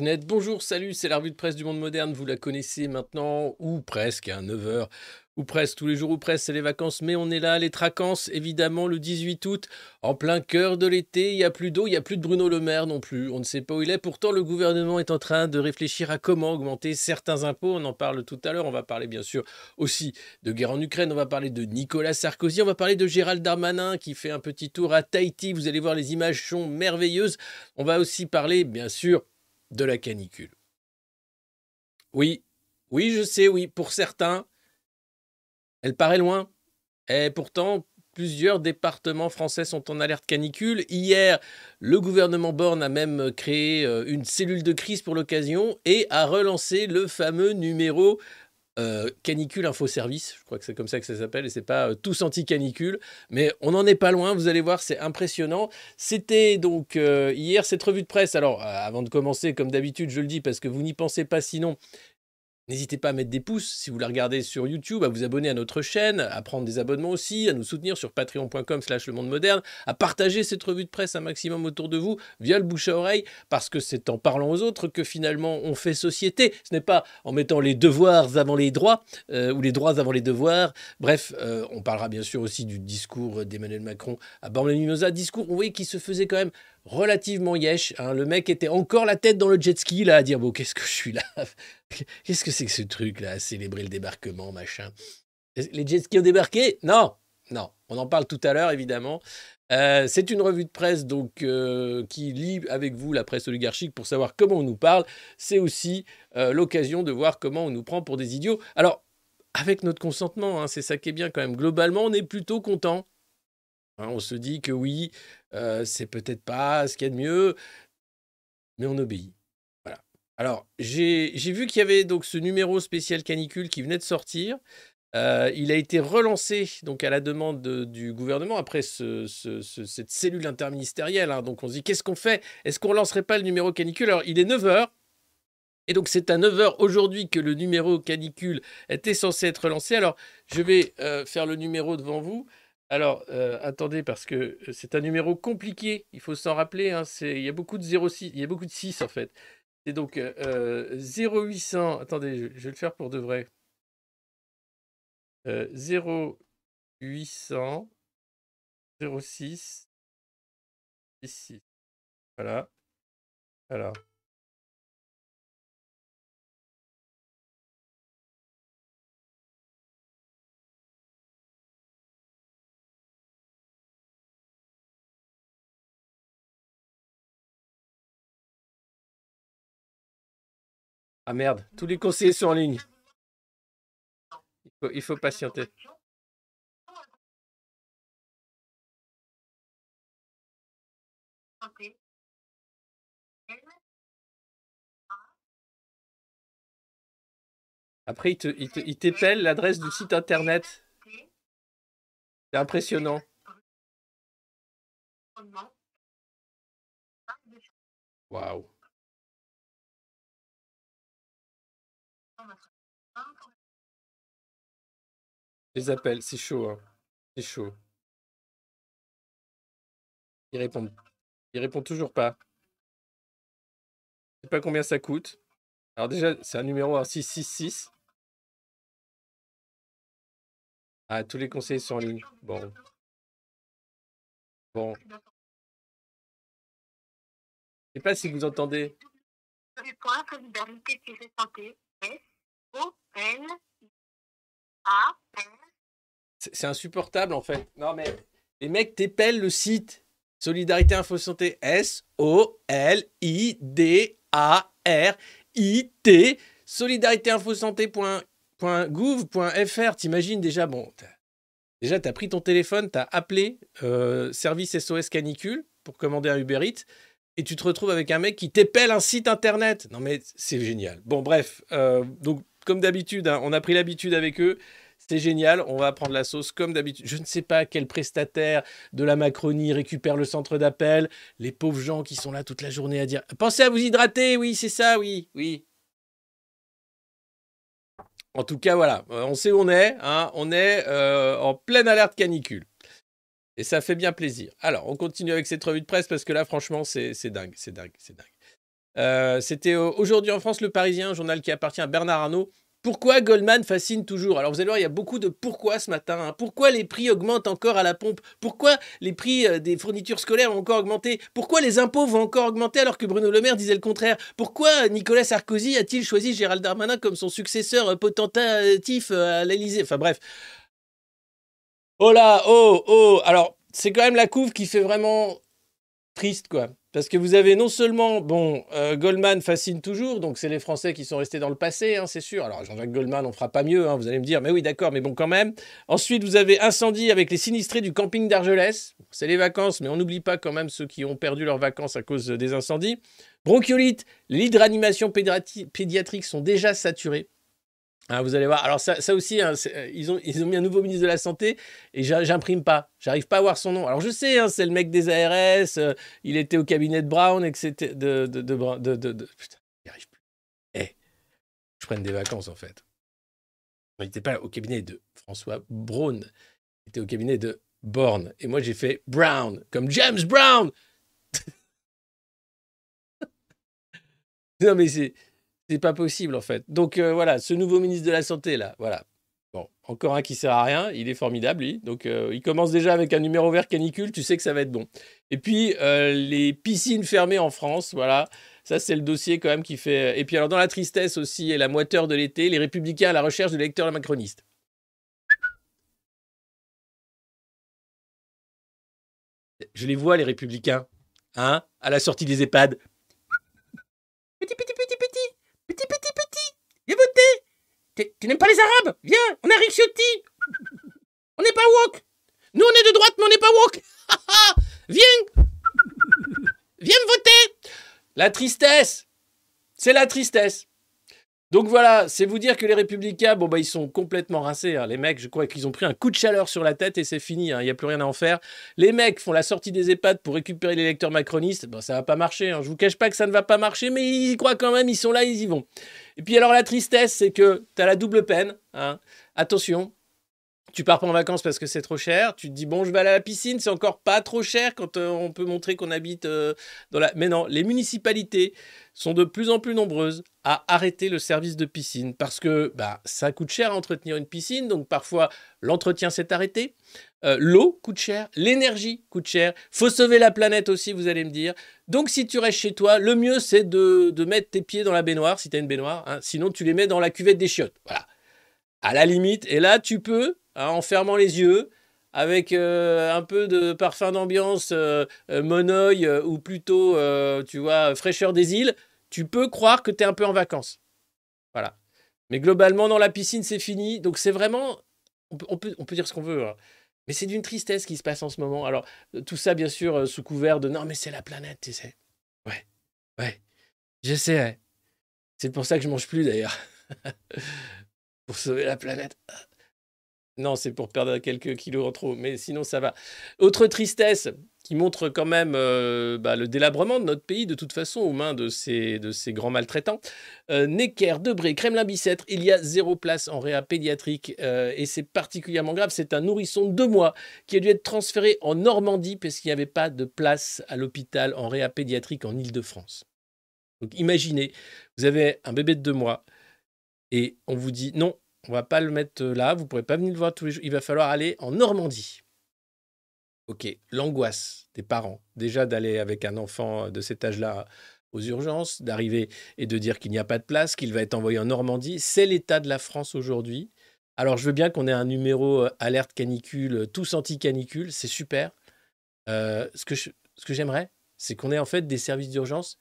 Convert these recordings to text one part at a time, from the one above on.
Bonjour, salut, c'est la revue de presse du monde moderne, vous la connaissez maintenant, ou presque, à 9h, ou presque, tous les jours ou presque, c'est les vacances, mais on est là, les tracances, évidemment, le 18 août, en plein cœur de l'été, il n'y a plus d'eau, il n'y a plus de Bruno Le Maire non plus, on ne sait pas où il est, pourtant le gouvernement est en train de réfléchir à comment augmenter certains impôts, on en parle tout à l'heure, on va parler bien sûr aussi de guerre en Ukraine, on va parler de Nicolas Sarkozy, on va parler de Gérald Darmanin qui fait un petit tour à Tahiti, vous allez voir, les images sont merveilleuses, on va aussi parler, bien sûr, de la canicule. Oui, oui, je sais, oui, pour certains, elle paraît loin. Et pourtant, plusieurs départements français sont en alerte canicule. Hier, le gouvernement Borne a même créé euh, une cellule de crise pour l'occasion et a relancé le fameux numéro euh, canicule info service, je crois que c'est comme ça que ça s'appelle, et c'est pas euh, tous anti-canicule, mais on n'en est pas loin, vous allez voir, c'est impressionnant. C'était donc euh, hier cette revue de presse, alors avant de commencer, comme d'habitude, je le dis parce que vous n'y pensez pas sinon, N'hésitez pas à mettre des pouces si vous la regardez sur YouTube, à vous abonner à notre chaîne, à prendre des abonnements aussi, à nous soutenir sur patreon.com slash le monde moderne, à partager cette revue de presse un maximum autour de vous via le bouche à oreille, parce que c'est en parlant aux autres que finalement on fait société. Ce n'est pas en mettant les devoirs avant les droits, euh, ou les droits avant les devoirs. Bref, euh, on parlera bien sûr aussi du discours d'Emmanuel Macron à Borne-Mimosa, discours, voyez, qui se faisait quand même relativement yesh. hein. Le mec était encore la tête dans le jet ski, là, à dire, bon, qu'est-ce que je suis là? Qu'est-ce que c'est que ce truc-là, à célébrer le débarquement, machin? Les jet skis ont débarqué? Non, non. On en parle tout à l'heure, évidemment. Euh, c'est une revue de presse donc euh, qui lit avec vous la presse oligarchique pour savoir comment on nous parle. C'est aussi euh, l'occasion de voir comment on nous prend pour des idiots. Alors, avec notre consentement, hein, c'est ça qui est bien quand même. Globalement, on est plutôt content. Hein, on se dit que oui, euh, c'est peut-être pas ce qu'il y a de mieux, mais on obéit. Voilà. Alors, j'ai vu qu'il y avait donc ce numéro spécial canicule qui venait de sortir. Euh, il a été relancé donc à la demande de- du gouvernement après ce- ce- ce- cette cellule interministérielle. hein. Donc on se dit qu'est-ce qu'on fait? Est-ce qu'on lancerait pas le numéro canicule? Alors il est 9h. Et donc c'est à 9h aujourd'hui que le numéro canicule était censé être lancé. Alors je vais euh, faire le numéro devant vous. Alors euh, attendez parce que c'est un numéro compliqué. Il faut s'en rappeler. hein. Il y a beaucoup de 06, il y a beaucoup de 6 en fait. C'est donc euh, 0800. Attendez, je, je vais le faire pour de vrai. Euh, 0800 06 ici. Voilà. Alors. Ah merde, tous les conseillers sont en ligne. Il faut, patienter. Après, il te, il te- il t'épelle l'adresse du site internet. C'est impressionnant. Waouh. Les appels, c'est chaud. hein. C'est chaud. Il répond. Il répond toujours pas. Je sais pas combien ça coûte. Alors déjà, c'est un numéro en 666. Ah, tous les conseillers sont en ligne. Bon. Bon. Je sais pas si vous entendez. C'est insupportable en fait. Non mais les mecs t'épellent le site Solidarité Info Santé S O L I D A R I T solidaritéinfosanté.gouv.fr. T'imagines déjà bon déjà t'as pris ton téléphone, t'as appelé euh, service SOS canicule pour commander un Uber Eats et tu te retrouves avec un mec qui t'épelle un site internet. Non mais c'est génial. Bon bref, euh, donc comme d'habitude, hein, on a pris l'habitude avec eux. C'est génial, on va prendre la sauce comme d'habitude. Je ne sais pas quel prestataire de la Macronie récupère le centre d'appel. Les pauvres gens qui sont là toute la journée à dire Pensez à vous hydrater, oui, c'est ça, oui, oui. En tout cas, voilà, euh, on sait où on est. hein, on est euh, en pleine alerte canicule. Et ça fait bien plaisir. Alors, on continue avec cette revue de presse parce que là, franchement, c'est dingue, c'est dingue, c'est dingue. Euh, C'était aujourd'hui en France, Le Parisien, un journal qui appartient à Bernard Arnault. Pourquoi Goldman fascine toujours? Alors vous allez voir, il y a beaucoup de pourquoi ce matin. hein. Pourquoi les prix augmentent encore à la pompe? Pourquoi les prix euh, des fournitures scolaires ont encore augmenté? Pourquoi les impôts vont encore augmenter alors que Bruno Le Maire disait le contraire? Pourquoi Nicolas Sarkozy a-t-il choisi Gérald Darmanin comme son successeur euh, potentatif euh, à l'Élysée? Enfin bref. Oh là, oh, oh Alors, c'est quand même la couve qui fait vraiment triste, quoi. Parce que vous avez non seulement, bon, euh, Goldman fascine toujours, donc c'est les Français qui sont restés dans le passé, hein, c'est sûr. Alors Jean-Jacques Goldman, on fera pas mieux, hein, vous allez me dire, mais oui, d'accord, mais bon, quand même. Ensuite, vous avez incendie avec les sinistrés du camping d'Argelès. C'est les vacances, mais on n'oublie pas quand même ceux qui ont perdu leurs vacances à cause des incendies. Bronchiolite, les pédiatrique sont déjà saturés. Hein, vous allez voir. Alors ça, aussi, hein, euh, ils, ont, mis un nouveau ministre de la Santé et j'imprime pas. J'arrive pas à voir son nom. Alors je sais, hein, c'est le mec des ARS, euh, il était au cabinet de Brown, etc. De, de, de, Brown- Putain, j'y arrive plus. Eh, je prenne des vacances en fait. Il n'était pas au cabinet de François Braun, il était au cabinet de Borne. Et moi j'ai fait Brown, comme James Brown. non mais c'est... C'est pas possible en fait. Donc euh, voilà, ce nouveau ministre de la Santé là, voilà. Bon, encore un qui sert à rien, il est formidable lui. Donc euh, il commence déjà avec un numéro vert canicule, tu sais que ça va être bon. Et puis euh, les piscines fermées en France, voilà. Ça c'est le dossier quand même qui fait. Et puis alors dans la tristesse aussi et la moiteur de l'été, les républicains à la recherche de l'électeur macroniste. Je les vois les républicains, hein, à la sortie des EHPAD. Petit petit petit petit. Viens voter Tu n'aimes pas les Arabes? Viens, on a Rick Ciotti On n'est pas woke. Nous, on est de droite, mais on n'est pas woke. Viens. Viens voter. La tristesse. C'est la tristesse. Donc voilà, c'est vous dire que les républicains, bon bah ils sont complètement rincés. hein. Les mecs, je crois qu'ils ont pris un coup de chaleur sur la tête et c'est fini. hein. Il n'y a plus rien à en faire. Les mecs font la sortie des EHPAD pour récupérer les lecteurs macronistes. Bon, ça va pas marcher. hein. Je vous cache pas que ça ne va pas marcher, mais ils y croient quand même. Ils sont là, ils y vont. Et puis alors la tristesse, c'est que tu as la double peine. hein. Attention, tu pars pas en vacances parce que c'est trop cher. Tu te dis bon, je vais aller à la piscine, c'est encore pas trop cher quand euh, on peut montrer qu'on habite euh, dans la. Mais non, les municipalités sont de plus en plus nombreuses à arrêter le service de piscine parce que bah, ça coûte cher à entretenir une piscine, donc parfois l'entretien s'est arrêté. Euh, L'eau coûte cher, l'énergie coûte cher. Faut sauver la planète aussi, vous allez me dire. Donc si tu restes chez toi, le mieux c'est de, de mettre tes pieds dans la baignoire si tu as une baignoire. hein. Sinon tu les mets dans la cuvette des chiottes. Voilà. À la limite. Et là tu peux, hein, en fermant les yeux, avec euh, un peu de parfum d'ambiance euh, euh, monoï ou plutôt, tu vois, fraîcheur des îles, tu peux croire que tu es un peu en vacances. Voilà. Mais globalement, dans la piscine, c'est fini. Donc c'est vraiment, on peut, dire ce qu'on veut. hein. Mais c'est d'une tristesse qui se passe en ce moment. Alors, euh, tout ça, bien sûr, euh, sous couvert de non, mais c'est la planète, tu sais. Ouais, ouais. Je sais, ouais. C'est pour ça que je mange plus d'ailleurs. pour sauver la planète. Non, c'est pour perdre quelques kilos en trop, mais sinon ça va. Autre tristesse qui montre quand même euh, bah, le délabrement de notre pays, de toute façon, aux mains de ces, de ces grands maltraitants. Euh, Necker, Debré, Kremlin-Bicêtre, il y a zéro place en réa pédiatrique euh, et c'est particulièrement grave. C'est un nourrisson de deux mois qui a dû être transféré en Normandie parce qu'il n'y avait pas de place à l'hôpital en réa pédiatrique en Ile-de-France. Donc imaginez, vous avez un bébé de deux mois et on vous dit non, on va pas le mettre là, vous pourrez pas venir le voir tous les jours, il va falloir aller en Normandie. Ok, l'angoisse des parents, déjà d'aller avec un enfant de cet âge-là aux urgences, d'arriver et de dire qu'il n'y a pas de place, qu'il va être envoyé en Normandie, c'est l'état de la France aujourd'hui. Alors je veux bien qu'on ait un numéro euh, alerte canicule, euh, tous anti-canicule, c'est super. Euh, ce que je- ce que j'aimerais, c'est qu'on ait en fait des services d'urgence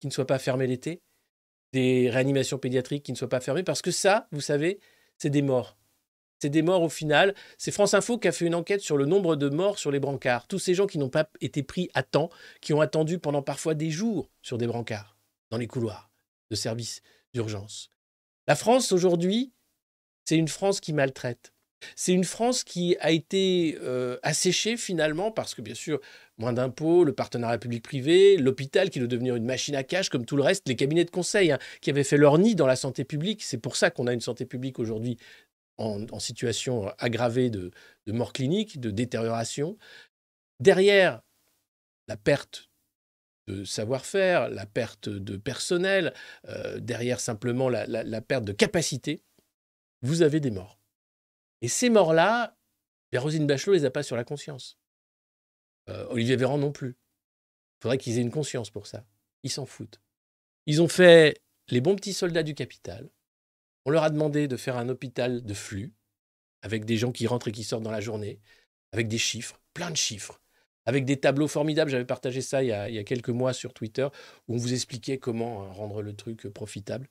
qui ne soient pas fermés l'été, des réanimations pédiatriques qui ne soient pas fermées, parce que ça, vous savez, c'est des morts. C'est des morts au final. C'est France Info qui a fait une enquête sur le nombre de morts sur les brancards. Tous ces gens qui n'ont pas été pris à temps, qui ont attendu pendant parfois des jours sur des brancards, dans les couloirs de services d'urgence. La France aujourd'hui, c'est une France qui maltraite. C'est une France qui a été euh, asséchée finalement parce que bien sûr, moins d'impôts, le partenariat public-privé, l'hôpital qui doit devenir une machine à cash comme tout le reste, les cabinets de conseil hein, qui avaient fait leur nid dans la santé publique. C'est pour ça qu'on a une santé publique aujourd'hui en, situation aggravée de, de mort clinique, de détérioration. Derrière la perte de savoir-faire, la perte de personnel, euh, derrière simplement la, la- la perte de capacité, vous avez des morts. Et ces morts-là, ben, Rosine Bachelot les a pas sur la conscience. Euh, Olivier Véran non plus. Il faudrait qu'ils aient une conscience pour ça. Ils s'en foutent. Ils ont fait les bons petits soldats du capital. On leur a demandé de faire un hôpital de flux, avec des gens qui rentrent et qui sortent dans la journée, avec des chiffres, plein de chiffres, avec des tableaux formidables. J'avais partagé ça il y, a, il y a quelques mois sur Twitter, où on vous expliquait comment euh, rendre le truc euh, profitable.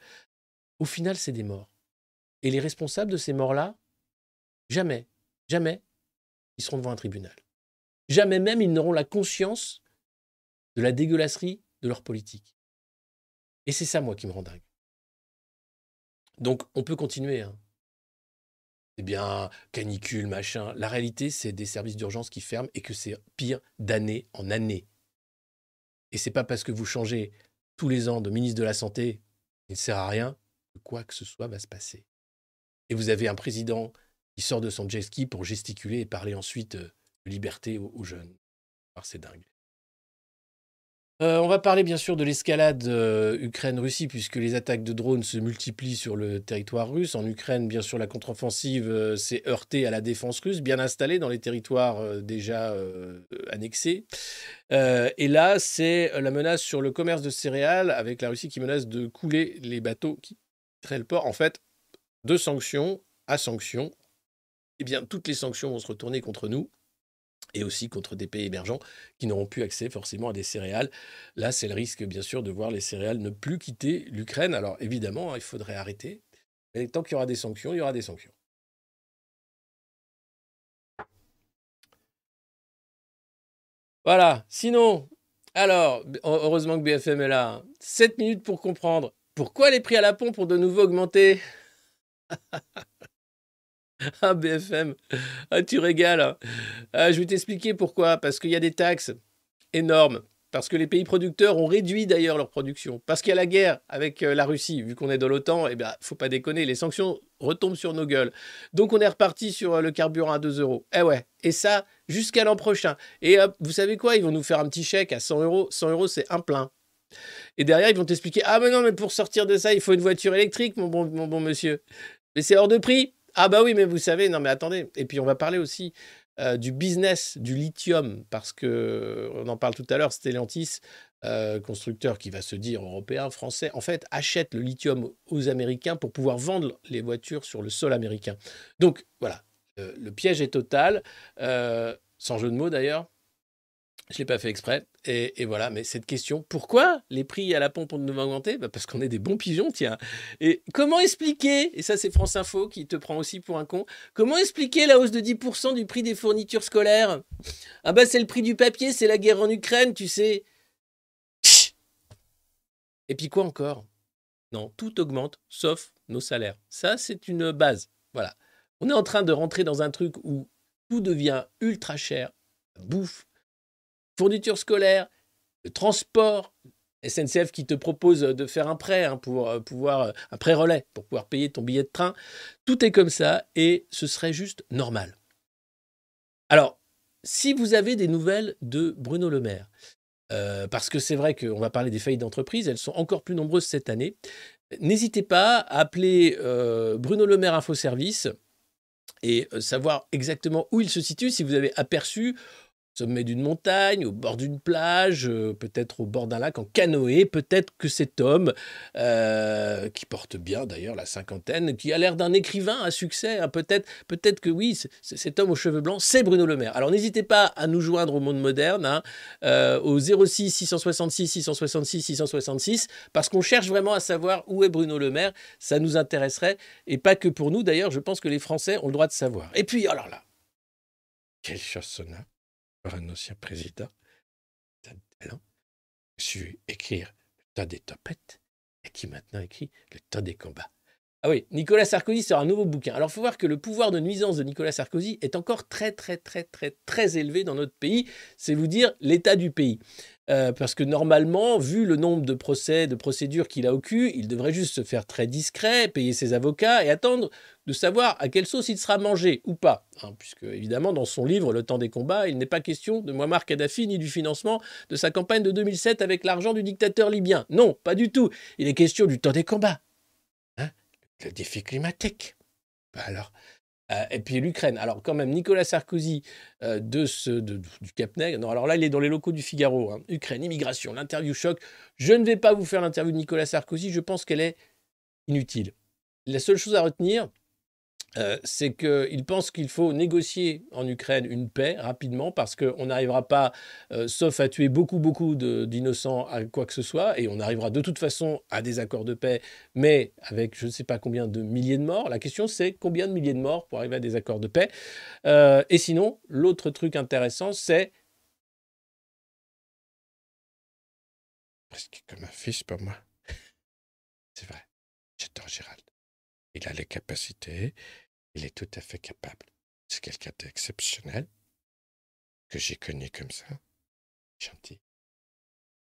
Au final, c'est des morts. Et les responsables de ces morts-là, jamais, jamais, ils seront devant un tribunal. Jamais même ils n'auront la conscience de la dégueulasserie de leur politique. Et c'est ça, moi, qui me rend dingue. Donc, on peut continuer. Hein. Eh bien, canicule, machin. La réalité, c'est des services d'urgence qui ferment et que c'est pire d'année en année. Et c'est pas parce que vous changez tous les ans de ministre de la Santé, il ne sert à rien, que quoi que ce soit va se passer. Et vous avez un président qui sort de son jet ski pour gesticuler et parler ensuite euh, de liberté aux, jeunes. Alors, c'est dingue. Euh, on va parler bien sûr de l'escalade euh, Ukraine-Russie, puisque les attaques de drones se multiplient sur le territoire russe. En Ukraine, bien sûr, la contre-offensive s'est heurtée à la défense russe, bien installée dans les territoires déjà annexés. Et là, c'est la menace sur le commerce de céréales, avec la Russie qui menace de couler les bateaux qui quitteraient le port. En fait, de sanctions à sanctions, eh bien, toutes les sanctions vont se retourner contre nous et aussi contre des pays émergents qui n'auront plus accès forcément à des céréales. Là, c'est le risque, bien sûr, de voir les céréales ne plus quitter l'Ukraine. Alors, évidemment, hein, il faudrait arrêter. Mais tant qu'il y aura des sanctions, il y aura des sanctions. Voilà. Sinon, alors, heureusement que BFM est là. 7 minutes pour comprendre. Pourquoi les prix à la pompe ont de nouveau augmenté Ah, BFM, ah, tu régales. Ah, je vais t'expliquer pourquoi. Parce qu'il y a des taxes énormes. Parce que les pays producteurs ont réduit d'ailleurs leur production. Parce qu'il y a la guerre avec euh, la Russie. Vu qu'on est dans l'OTAN, eh bien, faut pas déconner, les sanctions retombent sur nos gueules. Donc on est reparti sur euh, le carburant à 2 euros. Eh ouais, et ça jusqu'à l'an prochain. Et vous savez quoi? Ils vont nous faire un petit chèque à 100 euros. 100 euros, c'est un plein. Et derrière, ils vont t'expliquer Ah, mais non, mais pour sortir de ça, il faut une voiture électrique, mon bon, mon bon monsieur. Mais c'est hors de prix. Ah, bah oui, mais vous savez, non, mais attendez. Et puis, on va parler aussi euh, du business du lithium, parce que on en parle tout à l'heure, Stellantis, euh, constructeur qui va se dire européen, français, en fait, achète le lithium aux Américains pour pouvoir vendre les voitures sur le sol américain. Donc, voilà, euh, le piège est total, euh, sans jeu de mots d'ailleurs. Je ne l'ai pas fait exprès. Et, voilà, mais cette question, pourquoi les prix à la pompe ont de augmenté? Bah, Parce qu'on est des bons pigeons, tiens. Et comment expliquer, et ça c'est France Info qui te prend aussi pour un con, comment expliquer la hausse de 10% du prix des fournitures scolaires? Ah bah c'est le prix du papier, c'est la guerre en Ukraine, tu sais. Et puis quoi encore? Non, tout augmente, sauf nos salaires. Ça c'est une base. Voilà. On est en train de rentrer dans un truc où tout devient ultra cher. Bouffe, fourniture scolaire, transport, SNCF qui te propose de faire un prêt hein, pour euh, pouvoir euh, un prêt relais pour pouvoir payer ton billet de train. Tout est comme ça et ce serait juste normal. Alors, si vous avez des nouvelles de Bruno Le Maire, euh, parce que c'est vrai qu'on va parler des faillites d'entreprise, elles sont encore plus nombreuses cette année. N'hésitez pas à appeler Bruno Le Maire Info Service et savoir exactement où il se situe si vous avez aperçu sommet d'une montagne, au bord d'une plage, euh, peut-être au bord d'un lac en canoë, peut-être que cet homme, euh, qui porte bien d'ailleurs la cinquantaine, qui a l'air d'un écrivain à succès, hein, peut-être peut-être que oui, cet homme aux cheveux blancs, c'est Bruno Le Maire. Alors n'hésitez pas à nous joindre au monde moderne, hein, euh, au 06 666 666 666, parce qu'on cherche vraiment à savoir où est Bruno Le Maire, ça nous intéresserait, et pas que pour nous. D'ailleurs, je pense que les Français ont le droit de savoir. Et puis, alors là, quel chansonnat pour un ancien président. A du talent. Su écrire le temps des topettes et qui maintenant écrit le temps des combats. Ah oui, Nicolas Sarkozy sort un nouveau bouquin. Alors, il faut voir que le pouvoir de nuisance de Nicolas Sarkozy est encore très, très, très, très, très élevé dans notre pays. C'est vous dire l'état du pays. Euh, parce que normalement, vu le nombre de procès, de procédures qu'il a au cul, il devrait juste se faire très discret, payer ses avocats et attendre de savoir à quelle sauce il sera mangé ou pas. hein, puisque, évidemment, dans son livre Le temps des combats, il n'est pas question de Muammar Kadhafi ni du financement de sa campagne de 2007 avec l'argent du dictateur libyen. Non, pas du tout. Il est question du temps des combats. Le défi climatique. Alors. Euh, et puis l'Ukraine. Alors quand même, Nicolas Sarkozy euh, de ce, du Cap Nègre. Non, alors là, il est dans les locaux du Figaro. hein. Ukraine, immigration, l'interview choc. Je ne vais pas vous faire l'interview de Nicolas Sarkozy. Je pense qu'elle est inutile. La seule chose à retenir, euh, c'est qu'il pense qu'il faut négocier en Ukraine une paix rapidement parce qu'on n'arrivera pas, euh, sauf à tuer beaucoup, beaucoup d'innocents à quoi que ce soit, et on arrivera de toute façon à des accords de paix, mais avec je ne sais pas combien de milliers de morts. La question, c'est combien de milliers de morts pour arriver à des accords de paix. Euh, et sinon, l'autre truc intéressant, c'est presque comme un fils pour moi. C'est vrai, j'adore Gérald. Il a les capacités, il est tout à fait capable. C'est quelqu'un d'exceptionnel que j'ai connu comme ça. Gentil,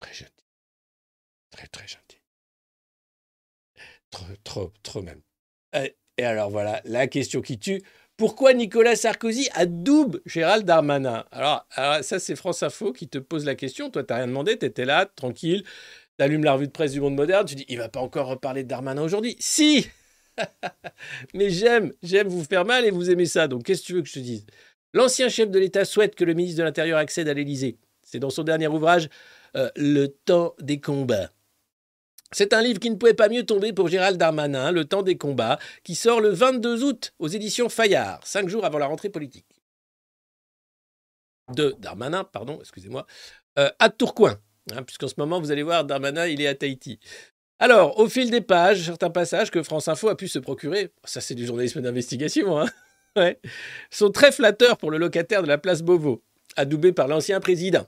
très gentil, très très gentil. Trop, trop, trop même. Et, alors voilà, la question qui tue. Pourquoi Nicolas Sarkozy adoube Gérald Darmanin? Alors, alors, ça, c'est France Info qui te pose la question. Toi, t'as rien demandé, t'étais là, tranquille. T'allumes la revue de presse du Monde Moderne, tu dis, il va pas encore reparler de Darmanin aujourd'hui. Si Mais j'aime, j'aime vous faire mal et vous aimez ça. Donc, qu'est-ce que tu veux que je te dise? L'ancien chef de l'État souhaite que le ministre de l'Intérieur accède à l'Élysée. C'est dans son dernier ouvrage, euh, Le temps des combats. C'est un livre qui ne pouvait pas mieux tomber pour Gérald Darmanin, Le temps des combats, qui sort le 22 août aux éditions Fayard, cinq jours avant la rentrée politique. De Darmanin, pardon, excusez-moi, euh, à Tourcoing, hein, puisqu'en ce moment, vous allez voir, Darmanin, il est à Tahiti. Alors, au fil des pages, certains passages que France Info a pu se procurer, ça c'est du journalisme d'investigation, hein, sont très flatteurs pour le locataire de la place Beauvau, adoubé par l'ancien président.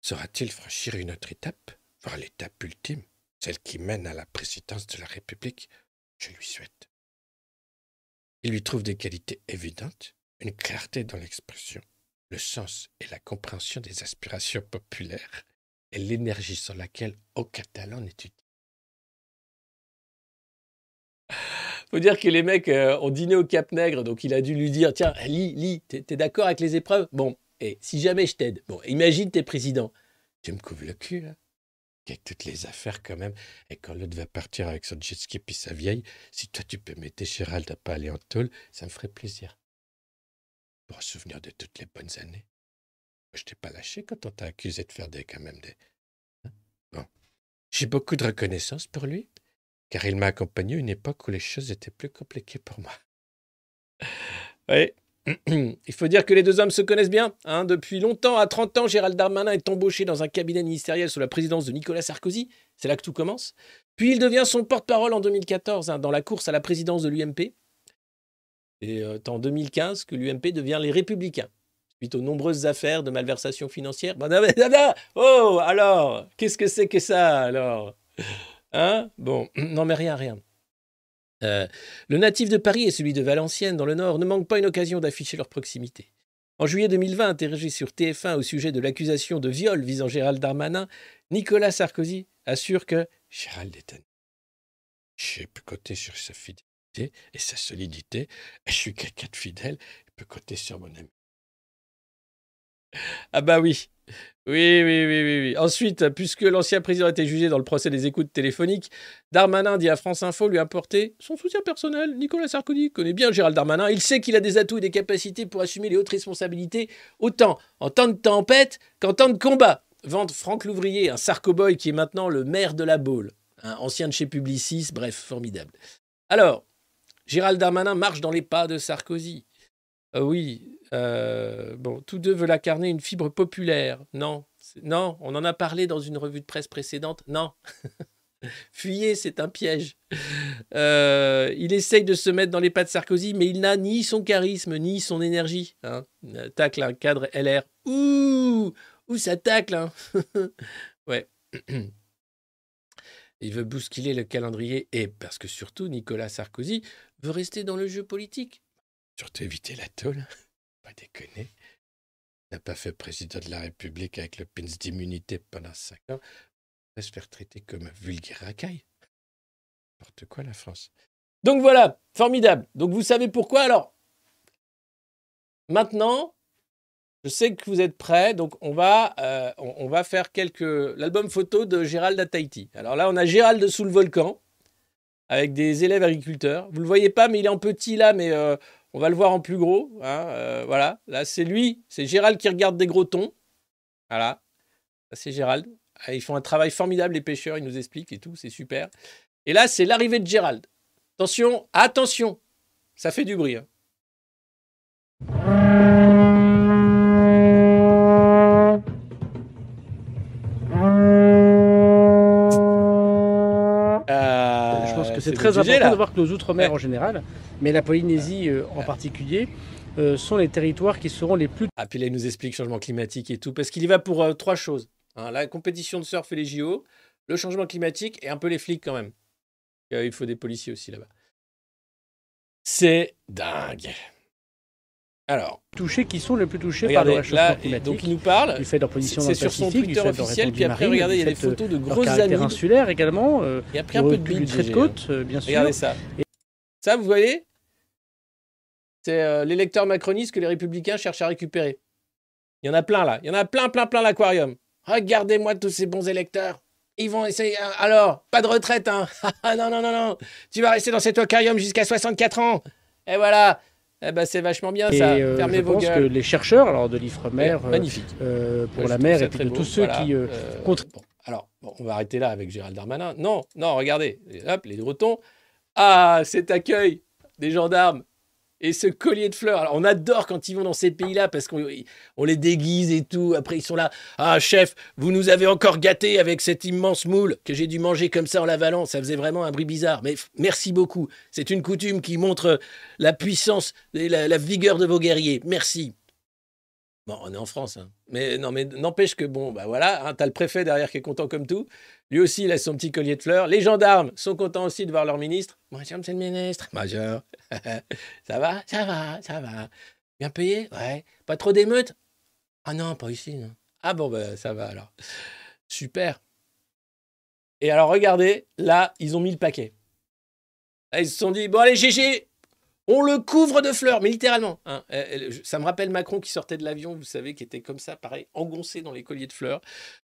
Saura-t-il franchir une autre étape, voire l'étape ultime celle qui mène à la présidence de la République, je lui souhaite. Il lui trouve des qualités évidentes, une clarté dans l'expression, le sens et la compréhension des aspirations populaires et l'énergie sur laquelle aucun talent n'est utile. Faut dire que les mecs euh, ont dîné au Cap Nègre, donc il a dû lui dire Tiens, lis, lis, t'es d'accord avec les épreuves? Bon, et si jamais je t'aide, bon, imagine t'es président. Tu me couvres le cul, là Avec toutes les affaires, quand même. Et quand l'autre va partir avec son jet ski puis sa vieille, si toi tu peux m'aider, Gérald, à pas aller en tôle, ça me ferait plaisir. Pour souvenir de toutes les bonnes années. Je t'ai pas lâché quand on t'a accusé de faire des, quand même des. Hein? Bon. J'ai beaucoup de reconnaissance pour lui, car il m'a accompagné à une époque où les choses étaient plus compliquées pour moi. Oui. Il faut dire que les deux hommes se connaissent bien. hein. Depuis longtemps, à 30 ans, Gérald Darmanin est embauché dans un cabinet ministériel sous la présidence de Nicolas Sarkozy. C'est là que tout commence. Puis il devient son porte-parole en 2014 hein, dans la course à la présidence de l'UMP. Et euh, en 2015 que l'UMP devient les Républicains. Suite aux nombreuses affaires de malversation financière. Oh, alors Qu'est-ce que c'est que ça, alors? Hein? Bon, non, mais rien, rien. Euh, le natif de Paris et celui de Valenciennes, dans le Nord, ne manquent pas une occasion d'afficher leur proximité. En juillet 2020, interrogé sur TF1 au sujet de l'accusation de viol visant Gérald Darmanin, Nicolas Sarkozy assure que Gérald est un... Je peux compter sur sa fidélité et sa solidité. Je suis quelqu'un de fidèle et peux compter sur mon ami. Ah bah oui. Oui, oui, oui, oui, oui. Ensuite, puisque l'ancien président a été jugé dans le procès des écoutes téléphoniques, Darmanin dit à France Info lui apporter son soutien personnel. Nicolas Sarkozy connaît bien Gérald Darmanin. Il sait qu'il a des atouts et des capacités pour assumer les hautes responsabilités, autant en temps de tempête qu'en temps de combat. Vente Franck Louvrier, un Sarkoboy qui est maintenant le maire de la Baule, un ancien de chez Publicis, bref, formidable. Alors, Gérald Darmanin marche dans les pas de Sarkozy. Euh, oui, euh, bon, tous deux veulent incarner une fibre populaire. Non, non, on en a parlé dans une revue de presse précédente. Non. Fuyez, c'est un piège. Euh, il essaye de se mettre dans les pas de Sarkozy, mais il n'a ni son charisme, ni son énergie. Hein. Euh, Tacle un cadre LR. Ouh, ouh, ça tacle. Hein. ouais. Il veut bousculer le calendrier et parce que surtout Nicolas Sarkozy veut rester dans le jeu politique. Surtout éviter la tôle. Pas déconner. N'a pas fait président de la République avec le pins d'immunité pendant cinq ans. Il va se faire traiter comme un vulgaire racaille. N'importe quoi, la France. Donc voilà, formidable. Donc vous savez pourquoi? Alors Maintenant, je sais que vous êtes prêts, donc on va, euh, on, on va faire quelques l'album photo de Gérald à Tahiti. Alors là, on a Gérald sous le volcan avec des élèves agriculteurs. Vous le voyez pas, mais il est en petit là, mais euh, on va le voir en plus gros. hein, euh, voilà, là c'est lui, c'est Gérald qui regarde des gros thons. Voilà, c'est Gérald. Ah, Ils font un travail formidable, les pêcheurs, ils nous expliquent et tout, c'est super. Et là, c'est l'arrivée de Gérald. Attention, attention, ça fait du bruit. hein. C'est très important là. de voir que nos outre-mer Ouais. en général, mais la Polynésie euh, en particulier, euh, sont les territoires qui seront les plus Ah, puis là, il nous explique changement climatique et tout, parce qu'il y va pour euh, trois choses. hein, la compétition de surf et les JO, le changement climatique et un peu les flics quand même. Il faut des policiers aussi là-bas. C'est dingue. Alors, touchés, qui sont les plus touchés par le réchauffement là, climatique. donc il nous parle. du fait de leur position dans C'est le sur son du Twitter fait de leur officiel, puis après, marine, regardez, il y a des photos de grosses caractère insulaire également, euh, Il y a pris un peu de recul du bide, trait de GG, hein. côte, euh, bien sûr. Regardez ça. Ça, vous voyez C'est euh, l'électeur macroniste que les républicains cherchent à récupérer. Il y en a plein là. Il y en a plein, plein, plein l'aquarium. Regardez-moi tous ces bons électeurs. Ils vont essayer. Alors, pas de retraite, hein Ah non, non, non, non. Tu vas rester dans cet aquarium jusqu'à 64 ans. Et voilà. Eh ben, c'est vachement bien Et ça. euh, Fermez je vos pense que gueules. les chercheurs, alors de l'Ifremer, Ouais, euh, magnifique. euh, pour Ouais, la mer et puis de beau. tous ceux Voilà. qui euh, contre- bon, alors, bon, on va arrêter là avec Gérald Darmanin. Non, non, regardez. Hop, les Bretons. Ah, cet accueil des gendarmes et ce collier de fleurs. Alors, on adore quand ils vont dans ces pays-là parce qu'on on les déguise et tout. Après, ils sont là. Ah, chef, vous nous avez encore gâtés avec cette immense moule que j'ai dû manger comme ça en l'avalant. Ça faisait vraiment un bruit bizarre. Mais merci beaucoup. C'est une coutume qui montre la puissance et la vigueur de vos guerriers. Merci. Bon, on est en France, hein. mais non, mais n'empêche que bon, bah voilà, hein, t'as le préfet derrière qui est content comme tout. Lui aussi, il a son petit collier de fleurs. Les gendarmes sont contents aussi de voir leur ministre. Bonjour, monsieur le ministre. Bonjour. ça va Ça va, ça va. Bien payé? Ouais. Pas trop d'émeutes? Ah non, pas ici. non. Ah bon, bah ça va alors. Super. Et alors, regardez, là, ils ont mis le paquet. Là, ils se sont dit, bon allez, GG, on le couvre de fleurs, mais littéralement. hein. Euh, euh, Ça me rappelle Macron qui sortait de l'avion, vous savez, qui était comme ça, pareil, engoncé dans les colliers de fleurs.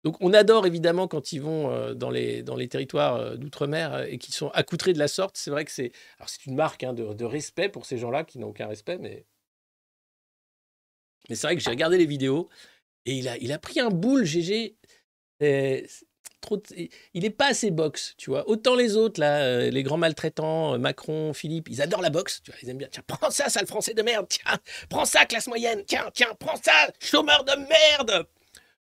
Donc on adore évidemment quand ils vont euh, dans, les, territoires d'outre-mer et qui sont accoutrés de la sorte. C'est vrai que c'est une marque hein, de, respect pour ces gens-là qui n'ont aucun respect, mais mais c'est vrai que j'ai regardé les vidéos et il a, pris un boule, GG. Il est pas assez boxe, tu vois. Autant les autres, là, euh, les grands maltraitants, euh, Macron, Philippe, ils adorent la boxe, tu vois, ils aiment bien. Tiens, prends ça, sale français de merde, tiens, prends ça, classe moyenne, tiens, tiens, prends ça, chômeur de merde.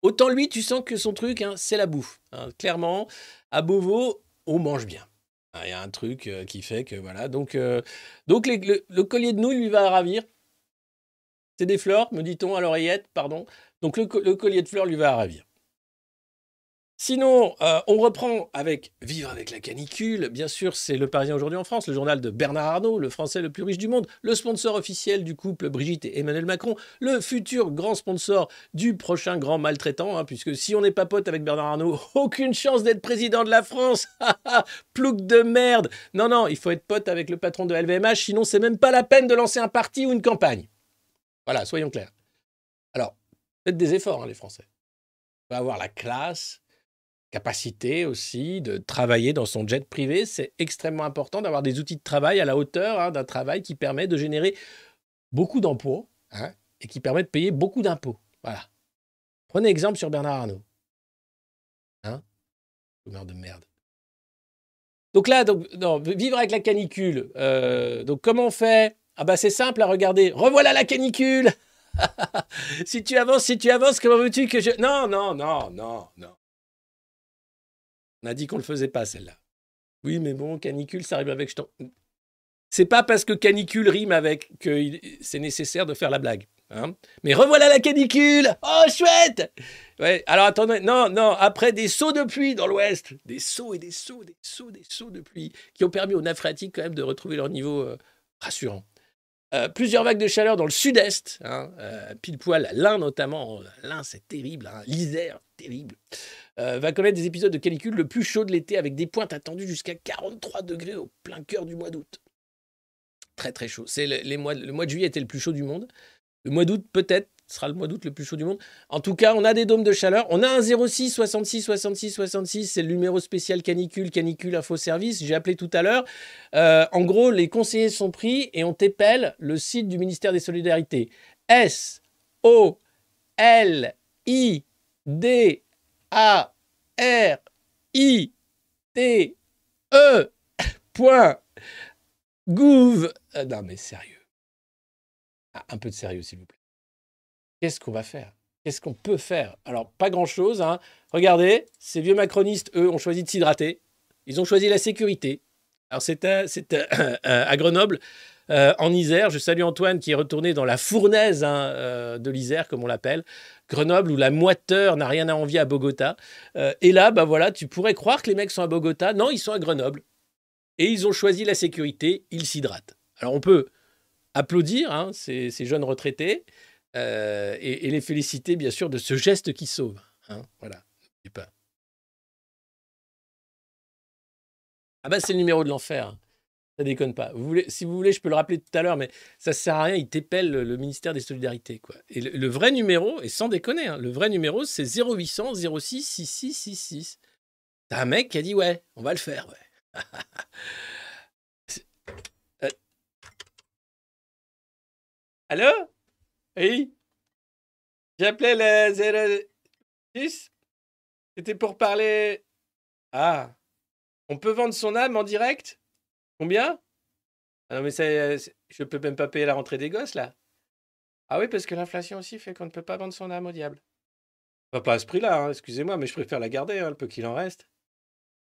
Autant lui, tu sens que son truc, hein, c'est la bouffe. hein. Clairement, à Beauvau, on mange bien. Hein, Il y a un truc euh, qui fait que voilà. Donc, donc le, collier de nouilles lui va ravir. C'est des fleurs, me dit-on à l'oreillette, pardon. Donc le, le collier de fleurs lui va ravir. Sinon, euh, on reprend avec Vivre avec la canicule. Bien sûr, c'est le Parisien aujourd'hui en France, le journal de Bernard Arnault, le Français le plus riche du monde, le sponsor officiel du couple Brigitte et Emmanuel Macron, le futur grand sponsor du prochain grand maltraitant, hein, puisque si on n'est pas pote avec Bernard Arnault, aucune chance d'être président de la France. Plouc de merde. Non, non, il faut être pote avec le patron de LVMH, sinon c'est même pas la peine de lancer un parti ou une campagne. Voilà, soyons clairs. Alors, faites des efforts, hein, les Français. Il faut avoir la classe, capacité aussi de travailler dans son jet privé. C'est extrêmement important d'avoir des outils de travail à la hauteur hein, d'un travail qui permet de générer beaucoup d'emplois hein, et qui permet de payer beaucoup d'impôts. Voilà. Prenez exemple sur Bernard Arnault. Hein? De merde. Donc là, vivre avec la canicule. euh, donc comment on fait? Ah bah c'est simple à regarder. Revoilà la canicule Si tu avances, si tu avances, comment veux-tu que je... Non, non, non, non, non. On a dit qu'on le faisait pas, celle-là. Oui, mais bon, canicule, ça rime avec C'est pas parce que canicule rime avec que c'est nécessaire de faire la blague. hein. mais revoilà la canicule Oh, chouette Ouais, alors attendez, non, non, après des sauts de pluie dans l'ouest, des sauts et des sauts, des sauts, des sauts de pluie, qui ont permis aux nappes phréatiques quand même de retrouver leur niveau euh, rassurant. Euh, plusieurs vagues de chaleur dans le sud-est, hein, euh, pile poil, l'Ain notamment. L'Ain, c'est terrible, hein, l'Isère, terrible. Euh, va connaître des épisodes de canicule le plus chaud de l'été avec des pointes attendues jusqu'à 43 degrés au plein cœur du mois d'août. Très très chaud. C'est le, les mois, le mois de juillet était le plus chaud du monde. Le mois d'août, peut-être, sera le mois d'août le plus chaud du monde. En tout cas, on a des dômes de chaleur. On a un 06 66 66 66. C'est le numéro spécial canicule, canicule info service. J'ai appelé tout à l'heure. Euh, en gros, les conseillers sont pris et on t'épelle le site du ministère des Solidarités. S O L I D A R I T E point gouv. Euh, non mais sérieux. Ah, un peu de sérieux s'il vous plaît. Qu'est-ce qu'on va faire? Qu'est-ce qu'on peut faire? Alors pas grand-chose. Hein. Regardez, ces vieux macronistes, eux, ont choisi de s'hydrater. Ils ont choisi la sécurité. Alors c'est à, Grenoble, euh, en Isère. Je salue Antoine qui est retourné dans la fournaise hein, euh, de l'Isère, comme on l'appelle. Grenoble, où la moiteur n'a rien à envier à Bogota. Euh, et là, bah voilà, tu pourrais croire que les mecs sont à Bogota. Non, ils sont à Grenoble. Et ils ont choisi la sécurité, ils s'hydratent. Alors on peut applaudir hein, ces jeunes retraités euh, et, les féliciter, bien sûr, de ce geste qui sauve. hein. voilà, pas. Ah bah c'est le numéro de l'enfer. Ça déconne pas. Si vous voulez, je peux le rappeler tout à l'heure, mais ça sert à rien. Il t'épelle le, ministère des Solidarités. Et le, vrai numéro, et sans déconner, hein, le vrai numéro, c'est 0800 06 6666. T'as un mec qui a dit ouais, on va le faire. Euh. Allô? Oui J'appelais le 06 C'était pour parler. Ah On peut vendre son âme en direct? Combien? Ah non, mais c'est- je peux même pas payer la rentrée des gosses, là. Ah oui, parce que l'inflation aussi fait qu'on ne peut pas vendre son âme au diable. Pas à ce prix-là, hein, excusez-moi, mais je préfère la garder, hein, le peu qu'il en reste.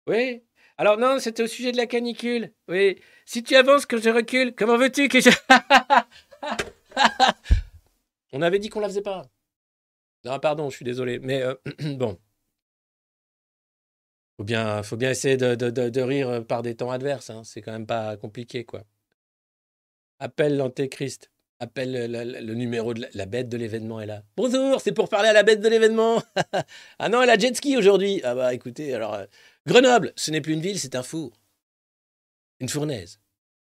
Oui Alors non, c'était au sujet de la canicule. Oui. Si tu avances que je recule, comment veux-tu que je... On avait dit qu'on la faisait pas. Non, pardon, je suis désolé. Mais euh, bon. Faut bien, faut bien essayer de, rire par des temps adverses. hein. C'est quand même pas compliqué, quoi. Appelle l'antéchrist. Appelle le, numéro de la, la bête de l'événement est là. Bonjour, c'est pour parler à la bête de l'événement. ah non, elle a jet ski aujourd'hui. Ah bah écoutez, alors euh, Grenoble, ce n'est plus une ville, c'est un four, une fournaise.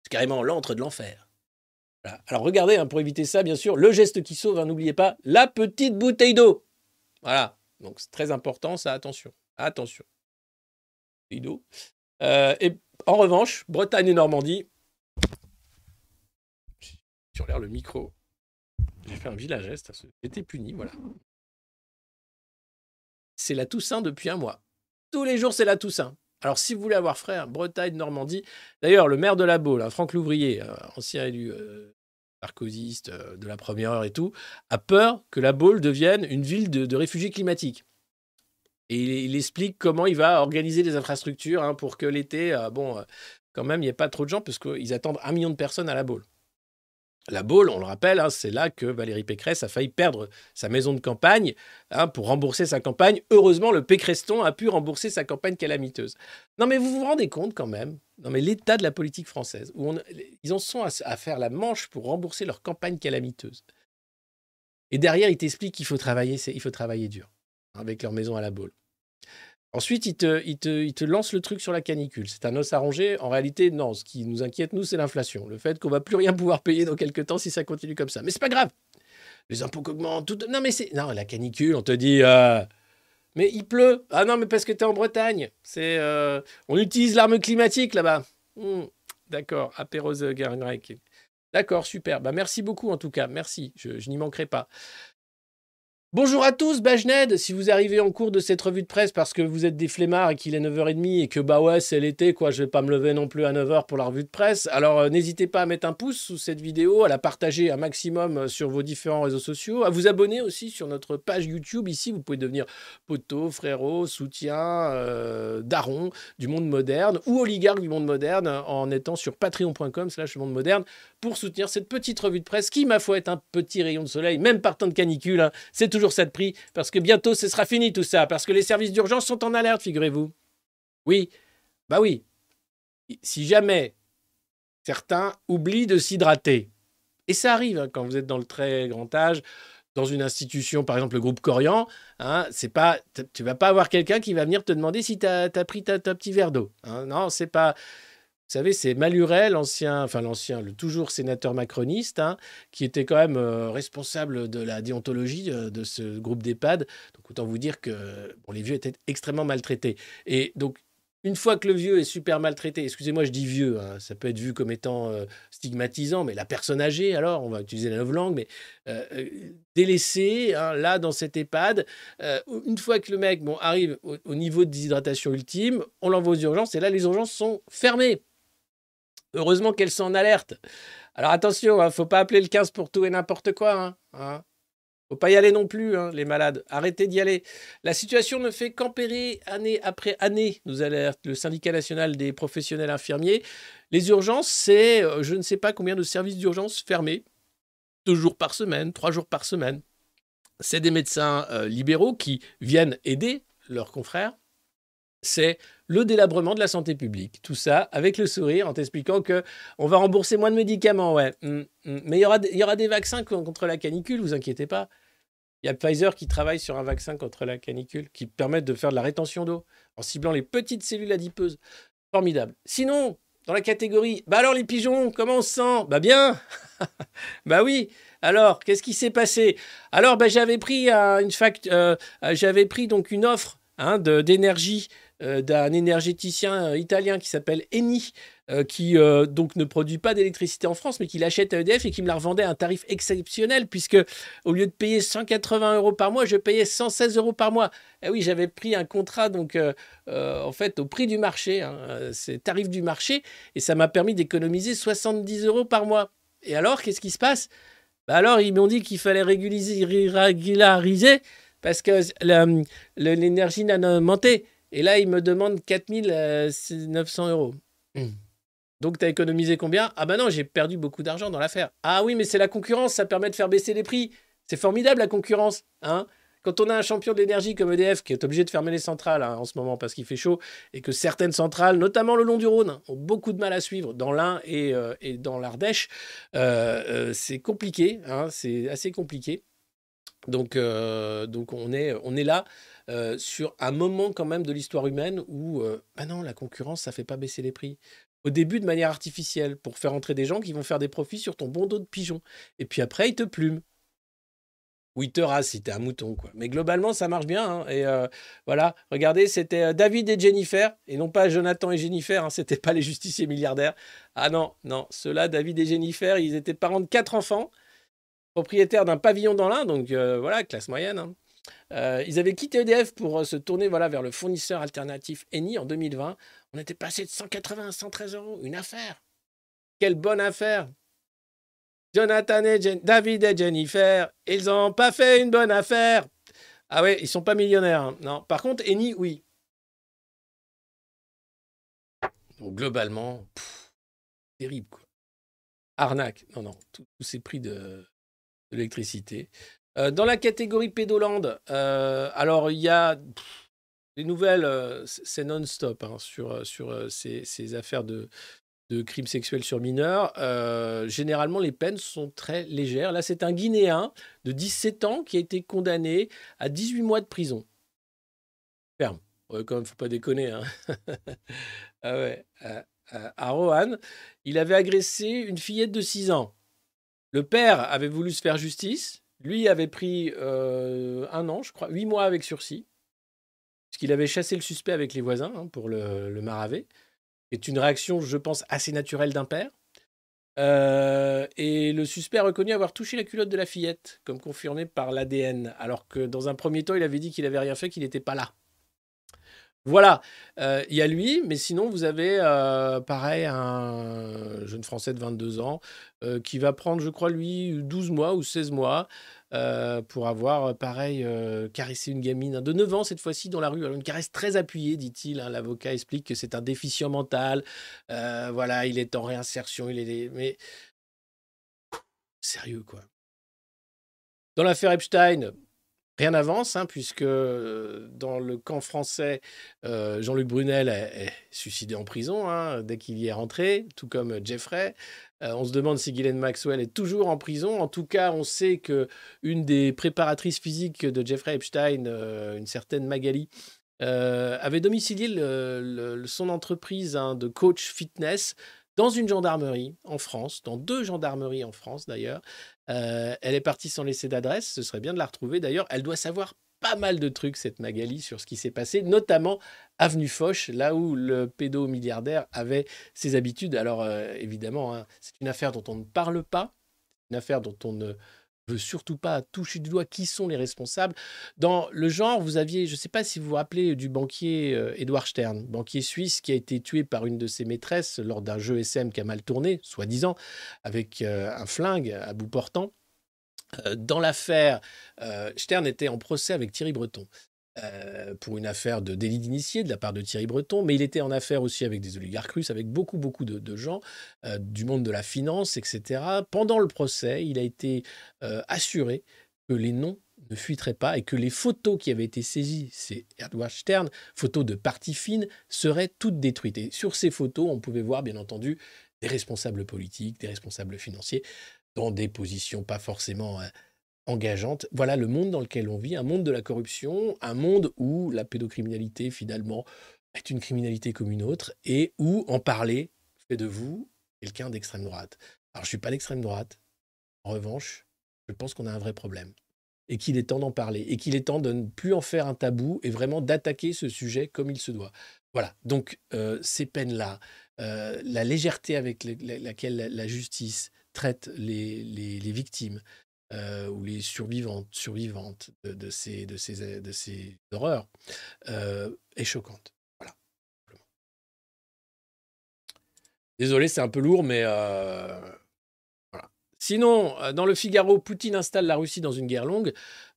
C'est carrément l'antre de l'enfer. Alors regardez, hein, pour éviter ça, bien sûr, le geste qui sauve, hein, n'oubliez pas, la petite bouteille d'eau. Voilà. Donc c'est très important, ça, attention. Attention. Bouteille d'eau. Euh, et en revanche, Bretagne et Normandie. Sur l'air le micro. J'ai fait un vilain geste, été puni, voilà. C'est la Toussaint depuis un mois. Tous les jours, c'est la Toussaint. Alors, si vous voulez avoir frère, Bretagne, Normandie. D'ailleurs, le maire de la Baule, hein, Franck Louvrier, euh, ancien élu euh, sarkozyste euh, de la première heure et tout, a peur que la Baule devienne une ville de, réfugiés climatiques. Et il, il explique comment il va organiser les infrastructures hein, pour que l'été, euh, bon, euh, quand même, il n'y ait pas trop de gens, parce qu'ils attendent un million de personnes à la Baule. La Baule, on le rappelle, hein, c'est là que Valérie Pécresse a failli perdre sa maison de campagne hein, pour rembourser sa campagne. Heureusement, le Pécreston a pu rembourser sa campagne calamiteuse. Non, mais vous vous rendez compte quand même Non, l'état de la politique française, où ils en sont à, faire la manche pour rembourser leur campagne calamiteuse. Et derrière, ils t'expliquent qu'il faut travailler, il faut travailler dur hein, avec leur maison à la Baule. Ensuite, ils te, lancent le truc sur la canicule. C'est un os arrangé. En réalité, non. Ce qui nous inquiète, nous, c'est l'inflation. Le fait qu'on va plus rien pouvoir payer dans quelques temps si ça continue comme ça. Mais c'est pas grave. Les impôts augmentent. Tout... Non, mais c'est. Non, la canicule, on te dit. euh, Mais il pleut. Ah non, mais parce que tu es en Bretagne. C'est. euh, On utilise l'arme climatique là-bas. Hmm, D'accord. Apérose grec. D'accord, super. Bah, merci beaucoup en tout cas. Merci. Je n'y manquerai pas. Bonjour à tous, Bajned. Si vous arrivez en cours de cette revue de presse parce que vous êtes des flemmards et qu'il est 9h30 et que bah ouais, c'est l'été, quoi, je vais pas me lever non plus à 9h pour la revue de presse, alors euh, n'hésitez pas à mettre un pouce sous cette vidéo, à la partager un maximum euh, sur vos différents réseaux sociaux, à vous abonner aussi sur notre page YouTube. Ici, vous pouvez devenir poteau, frérot, soutien, euh, daron du monde moderne ou oligarque du monde moderne en étant sur patreon.com slash monde moderne pour soutenir cette petite revue de presse qui, ma foi, est un petit rayon de soleil, même partant de canicule. hein. C'est toujours ça de prix, parce que bientôt ce sera fini tout ça, parce que les services d'urgence sont en alerte, figurez-vous. Oui, bah oui. Si jamais certains oublient de s'hydrater, et ça arrive hein, quand vous êtes dans le très grand âge, dans une institution, par exemple le groupe Corian, hein, c'est pas, tu vas pas avoir quelqu'un qui va venir te demander si tu as, pris ta, ta petit verre d'eau. hein. Non, c'est pas. Vous savez, c'est Maluret, l'ancien, enfin l'ancien, le toujours sénateur macroniste, hein, qui était quand même euh, responsable de la déontologie euh, de ce groupe d'EHPAD. Donc autant vous dire que bon, les vieux étaient extrêmement maltraités. Et donc, une fois que le vieux est super maltraité, excusez-moi, je dis vieux, hein, ça peut être vu comme étant euh, stigmatisant, mais la personne âgée, alors, on va utiliser la langue, mais euh, euh, délaissé, hein, là, dans cet EHPAD, une fois que le mec bon, arrive au niveau de déshydratation ultime, on l'envoie aux urgences, et là, les urgences sont fermées. Heureusement qu'elles sont en alerte. Alors attention, ne faut pas appeler le 15 pour tout et n'importe quoi. Hein, hein. Faut pas y aller non plus, hein, les malades. Arrêtez d'y aller. La situation ne fait qu'empirer année après année, nous alerte le syndicat national des professionnels infirmiers. Les urgences, c'est euh, je ne sais pas combien de services d'urgence fermés, deux jours par semaine, trois jours par semaine. C'est des médecins euh, libéraux qui viennent aider leurs confrères. C'est le délabrement de la santé publique. Tout ça avec le sourire en t'expliquant que on va rembourser moins de médicaments, ouais. Mm, mm. Mais il y aura, y aura des vaccins co- contre la canicule, vous inquiétez pas. Il y a Pfizer qui travaille sur un vaccin contre la canicule qui permet de faire de la rétention d'eau en ciblant les petites cellules adipeuses. Formidable. Sinon, dans la catégorie, bah alors les pigeons, comment on se sent? Bah bien Bah oui alors, qu'est-ce qui s'est passé? Alors, bah, j'avais pris euh, une euh, j'avais pris donc une offre hein, d'énergie d'un énergéticien euh, italien qui s'appelle Eni, euh, qui euh, donc ne produit pas d'électricité en France, mais qui l'achète à EDF et qui me la revendait à un tarif exceptionnel, puisque au lieu de payer 180 euros par mois, je payais 116 euros par mois. Et oui, j'avais pris un contrat donc euh, euh, en fait au prix du marché, hein, euh, c'est tarif du marché, et ça m'a permis d'économiser 70 euros par mois. Et alors, qu'est-ce qui se passe? Bah alors, ils m'ont dit qu'il fallait régulariser, parce que l'énergie n'a monté. Et là, ils me demandent 4900 euros. Hmm. Donc, tu as économisé combien? Ah bah non, j'ai perdu beaucoup d'argent dans l'affaire. Ah oui, mais c'est la concurrence, ça permet de faire baisser les prix. C'est formidable la concurrence. Hein quand on a un champion de l'énergie comme EDF qui est obligé de fermer les centrales hein, en ce moment parce qu'il fait chaud et que certaines centrales, notamment le long du Rhône, ont beaucoup de mal à suivre dans l'Ain et, euh, et dans l'Ardèche, euh, euh, c'est compliqué, hein, c'est assez compliqué. Donc, euh, donc on, est, on est là euh, sur un moment quand même de l'histoire humaine où, euh, bah non, la concurrence, ça fait pas baisser les prix. Au début, de manière artificielle, pour faire entrer des gens qui vont faire des profits sur ton bon dos de pigeon. Et puis après, ils te plument. Ou ils te rasent si t'es un mouton, quoi. Mais globalement, ça marche bien. hein. Et euh, voilà, regardez, c'était euh, David et Jennifer, et non pas Jonathan et Jennifer, hein, c'était pas les justiciers milliardaires. Ah non, non, ceux-là, David et Jennifer, ils étaient parents de quatre enfants, propriétaires d'un pavillon dans l'Ain, donc voilà, classe moyenne. hein. Euh, ils avaient quitté EDF pour euh, se tourner voilà, vers le fournisseur alternatif Eni en 2020. On était passé de 180 à 113 euros. Une affaire. Quelle bonne affaire. Jonathan et David et Jennifer, ils n'ont pas fait une bonne affaire. Ah ouais, ils sont pas millionnaires. hein. Non. Par contre, Eni, oui. Donc, globalement, terrible. Quoi. Arnaque. Non, non. Tous tous ces prix de, de l'électricité. Euh, dans la catégorie pédolande, euh, alors il y a les nouvelles, euh, c'est non-stop hein, sur, sur ces, affaires de, de crimes sexuels sur mineurs. Généralement, les peines sont très légères. Là, c'est un Guinéen de 17 ans qui a été condamné à 18 mois de prison. Ferme. Quand même, faut pas déconner. hein. ah ouais. À Roanne, il avait agressé une fillette de 6 ans. Le père avait voulu se faire justice. Lui avait pris euh, un an, je crois, huit mois avec sursis, puisqu'il avait chassé le suspect avec les voisins hein, pour le, maraver. C'est une réaction, je pense, assez naturelle d'un père. Euh, et le suspect a reconnu avoir touché la culotte de la fillette, comme confirmé par l'ADN, alors que dans un premier temps, il avait dit qu'il avait rien fait, qu'il n'était pas là. Voilà, Euh, il y a lui, mais sinon, vous avez, euh, pareil, un jeune Français de 22 ans euh, qui va prendre, je crois, lui, 12 mois ou 16 mois euh, pour avoir, euh, pareil, euh, caressé une gamine hein, de 9 ans cette fois-ci dans la rue. Une caresse très appuyée, dit-il. hein. L'avocat explique que c'est un déficient mental. Euh, voilà, il est en réinsertion. Il est... Mais sérieux, quoi. Dans l'affaire Epstein, rien n'avance, hein, puisque euh, dans le camp français, euh, Jean-Luc Brunel est, suicidé en prison hein, dès qu'il y est rentré, tout comme Jeffrey. Euh, on se demande si Ghislaine Maxwell est toujours en prison. En tout cas, on sait que une des préparatrices physiques de Jeffrey Epstein, une certaine Magali, avait domicilié son entreprise hein, de coach fitness dans une gendarmerie en France, dans deux gendarmeries en France d'ailleurs. Euh, elle est partie sans laisser d'adresse, ce serait bien de la retrouver d'ailleurs. Elle doit savoir pas mal de trucs, cette Magali, sur ce qui s'est passé, notamment Avenue Foch, là où le pédomilliardaire avait ses habitudes. Alors euh, évidemment, hein, c'est une affaire dont on ne parle pas, une affaire dont on ne surtout pas toucher du doigt qui sont les responsables. Dans le genre, vous aviez, je ne sais pas si vous vous rappelez du banquier euh, Edouard Stern, banquier suisse qui a été tué par une de ses maîtresses lors d'un jeu SM qui a mal tourné, soi-disant, avec euh, un flingue à bout portant. Euh, dans l'affaire, Stern était en procès avec Thierry Breton. Euh, pour une affaire de délit d'initié de la part de Thierry Breton, mais il était en affaire aussi avec des oligarques russes, avec beaucoup, beaucoup de, gens euh, du monde de la finance, etc. Pendant le procès, il a été euh, assuré que les noms ne fuiteraient pas et que les photos qui avaient été saisies, c'est Edward Stern, photos de parties fines, seraient toutes détruites. Et sur ces photos, on pouvait voir, bien entendu, des responsables politiques, des responsables financiers, dans des positions pas forcément engageantes. Voilà le monde dans lequel on vit, un monde de la corruption, un monde où la pédocriminalité, finalement, est une criminalité comme une autre, et où en parler fait de vous quelqu'un d'extrême droite. Alors, je ne suis pas d'extrême droite. En revanche, je pense qu'on a un vrai problème. Et qu'il est temps d'en parler. Et qu'il est temps de ne plus en faire un tabou et vraiment d'attaquer ce sujet comme il se doit. Voilà. Donc, euh, ces peines-là, euh, la légèreté avec le- la- laquelle la, justice traite les victimes euh, ou les survivantes, survivantes de, ces, de, ces, de ces horreurs euh, est choquante. Voilà. Désolé, c'est un peu lourd, mais euh, voilà. Sinon, euh, dans le Figaro, Poutine installe la Russie dans une guerre longue.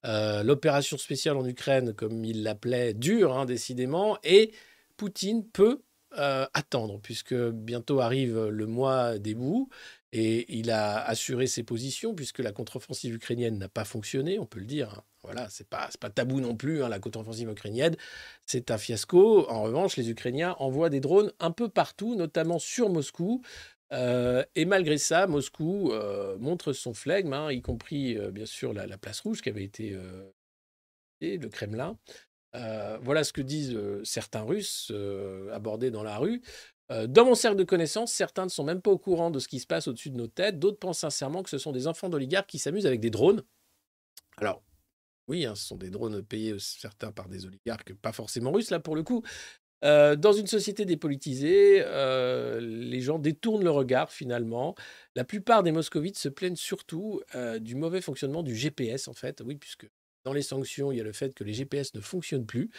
Euh, L'opération spéciale en Ukraine, comme il l'appelait, dure, hein, décidément. Et Poutine peut attendre, puisque bientôt arrive le mois des bouts, et il a assuré ses positions, puisque la contre-offensive ukrainienne n'a pas fonctionné, on peut le dire. hein. Voilà, c'est pas, pas tabou non plus, hein, la contre-offensive ukrainienne. C'est un fiasco. En revanche, les Ukrainiens envoient des drones un peu partout, notamment sur Moscou. Euh, et malgré ça, Moscou euh, montre son flegme, hein, y compris euh, bien sûr la, la place rouge qui avait été et le Kremlin. Voilà ce que disent certains Russes abordés dans la rue. Euh, dans mon cercle de connaissances, certains ne sont même pas au courant de ce qui se passe au-dessus de nos têtes. D'autres pensent sincèrement que ce sont des enfants d'oligarques qui s'amusent avec des drones. Alors, oui, hein, ce sont des drones payés, certains par des oligarques, pas forcément russes, là pour le coup. Euh, dans une société dépolitisée, euh, les gens détournent le regard finalement. La plupart des moscovites se plaignent surtout du mauvais fonctionnement du GPS en fait. Oui, puisque dans les sanctions, il y a le fait que les GPS ne fonctionnent plus.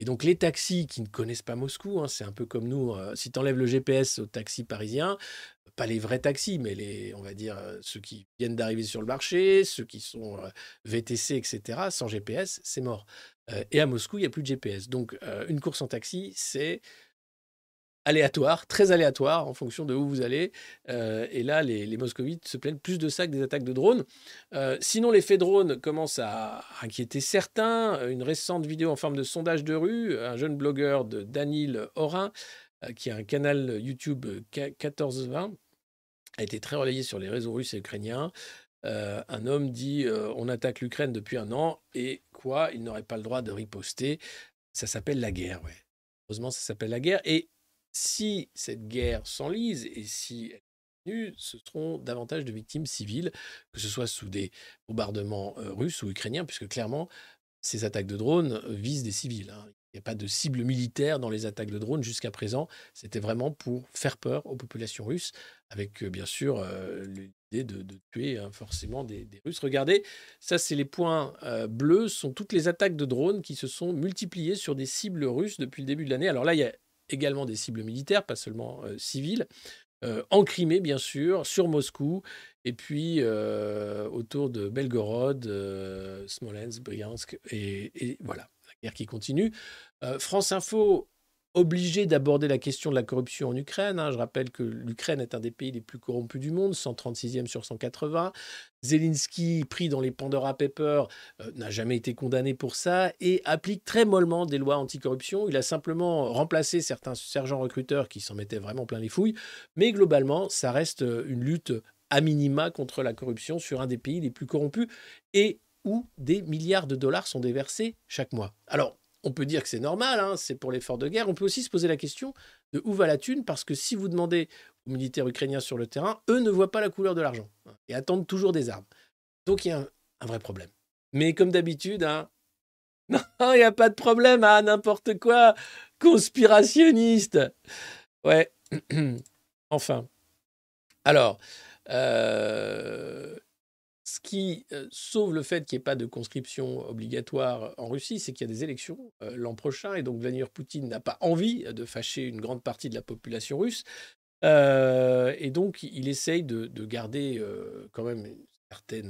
Et donc les taxis qui ne connaissent pas Moscou, hein, c'est un peu comme nous, euh, si tu enlèves le GPS aux taxis parisiens, pas les vrais taxis, mais les, on va dire euh, ceux qui viennent d'arriver sur le marché, ceux qui sont euh, VTC, etc., sans GPS, c'est mort. Et à Moscou, il n'y a plus de GPS. Donc une course en taxi, c'est aléatoire, très aléatoire en fonction de où vous allez. Euh, et là, les, moscovites se plaignent plus de ça que des attaques de drones. Euh, sinon, l'effet drone commence à inquiéter certains. Une récente vidéo en forme de sondage de rue, un jeune blogueur de Danil Orin, euh, qui a un canal YouTube euh, K- 1420, a été très relayé sur les réseaux russes et ukrainiens. Un homme dit on attaque l'Ukraine depuis un an et quoi? Il n'aurait pas le droit de riposter. Ça s'appelle la guerre, ouais. Heureusement, ça s'appelle la guerre. Et si cette guerre s'enlise et si elle continue, ce seront davantage de victimes civiles, que ce soit sous des bombardements euh, russes ou ukrainiens, puisque clairement, ces attaques de drones euh, visent des civils. hein. Il n'y a pas de cible militaire dans les attaques de drones jusqu'à présent. C'était vraiment pour faire peur aux populations russes, avec euh, bien sûr l'idée de, tuer hein, forcément des, des Russes. Regardez, ça c'est les points euh, bleus, sont toutes les attaques de drones qui se sont multipliées sur des cibles russes depuis le début de l'année. Alors là, il y a également des cibles militaires, pas seulement euh, civiles, euh, en Crimée bien sûr, sur Moscou, et puis euh, autour de Belgorod, Smolensk, Bryansk, et, et voilà, la guerre qui continue. France Info obligé d'aborder la question de la corruption en Ukraine. hein. Je rappelle que l'Ukraine est un des pays les plus corrompus du monde, 136e sur 180. Zelensky, pris dans les Pandora Papers, euh, n'a jamais été condamné pour ça et applique très mollement des lois anticorruption. Il a simplement remplacé certains sergents recruteurs qui s'en mettaient vraiment plein les fouilles. Mais globalement, ça reste euh, une lutte à minima contre la corruption sur un des pays les plus corrompus et où des milliards de dollars sont déversés chaque mois. Alors, on peut dire que c'est normal, hein, c'est pour l'effort de guerre. On peut aussi se poser la question de où va la thune, parce que si vous demandez aux militaires ukrainiens sur le terrain, eux ne voient pas la couleur de l'argent hein, et attendent toujours des armes. Donc il y a un, vrai problème. Mais comme d'habitude, hein, non, il n'y a pas de problème, ah, n'importe quoi, conspirationniste. Ouais, enfin. Alors, euh, ce qui euh, sauve le fait qu'il n'y ait pas de conscription obligatoire en Russie, c'est qu'il y a des élections euh, l'an prochain et donc Vladimir Poutine n'a pas envie de fâcher une grande partie de la population russe. Euh, et donc, il essaye de, de garder euh, quand même un certain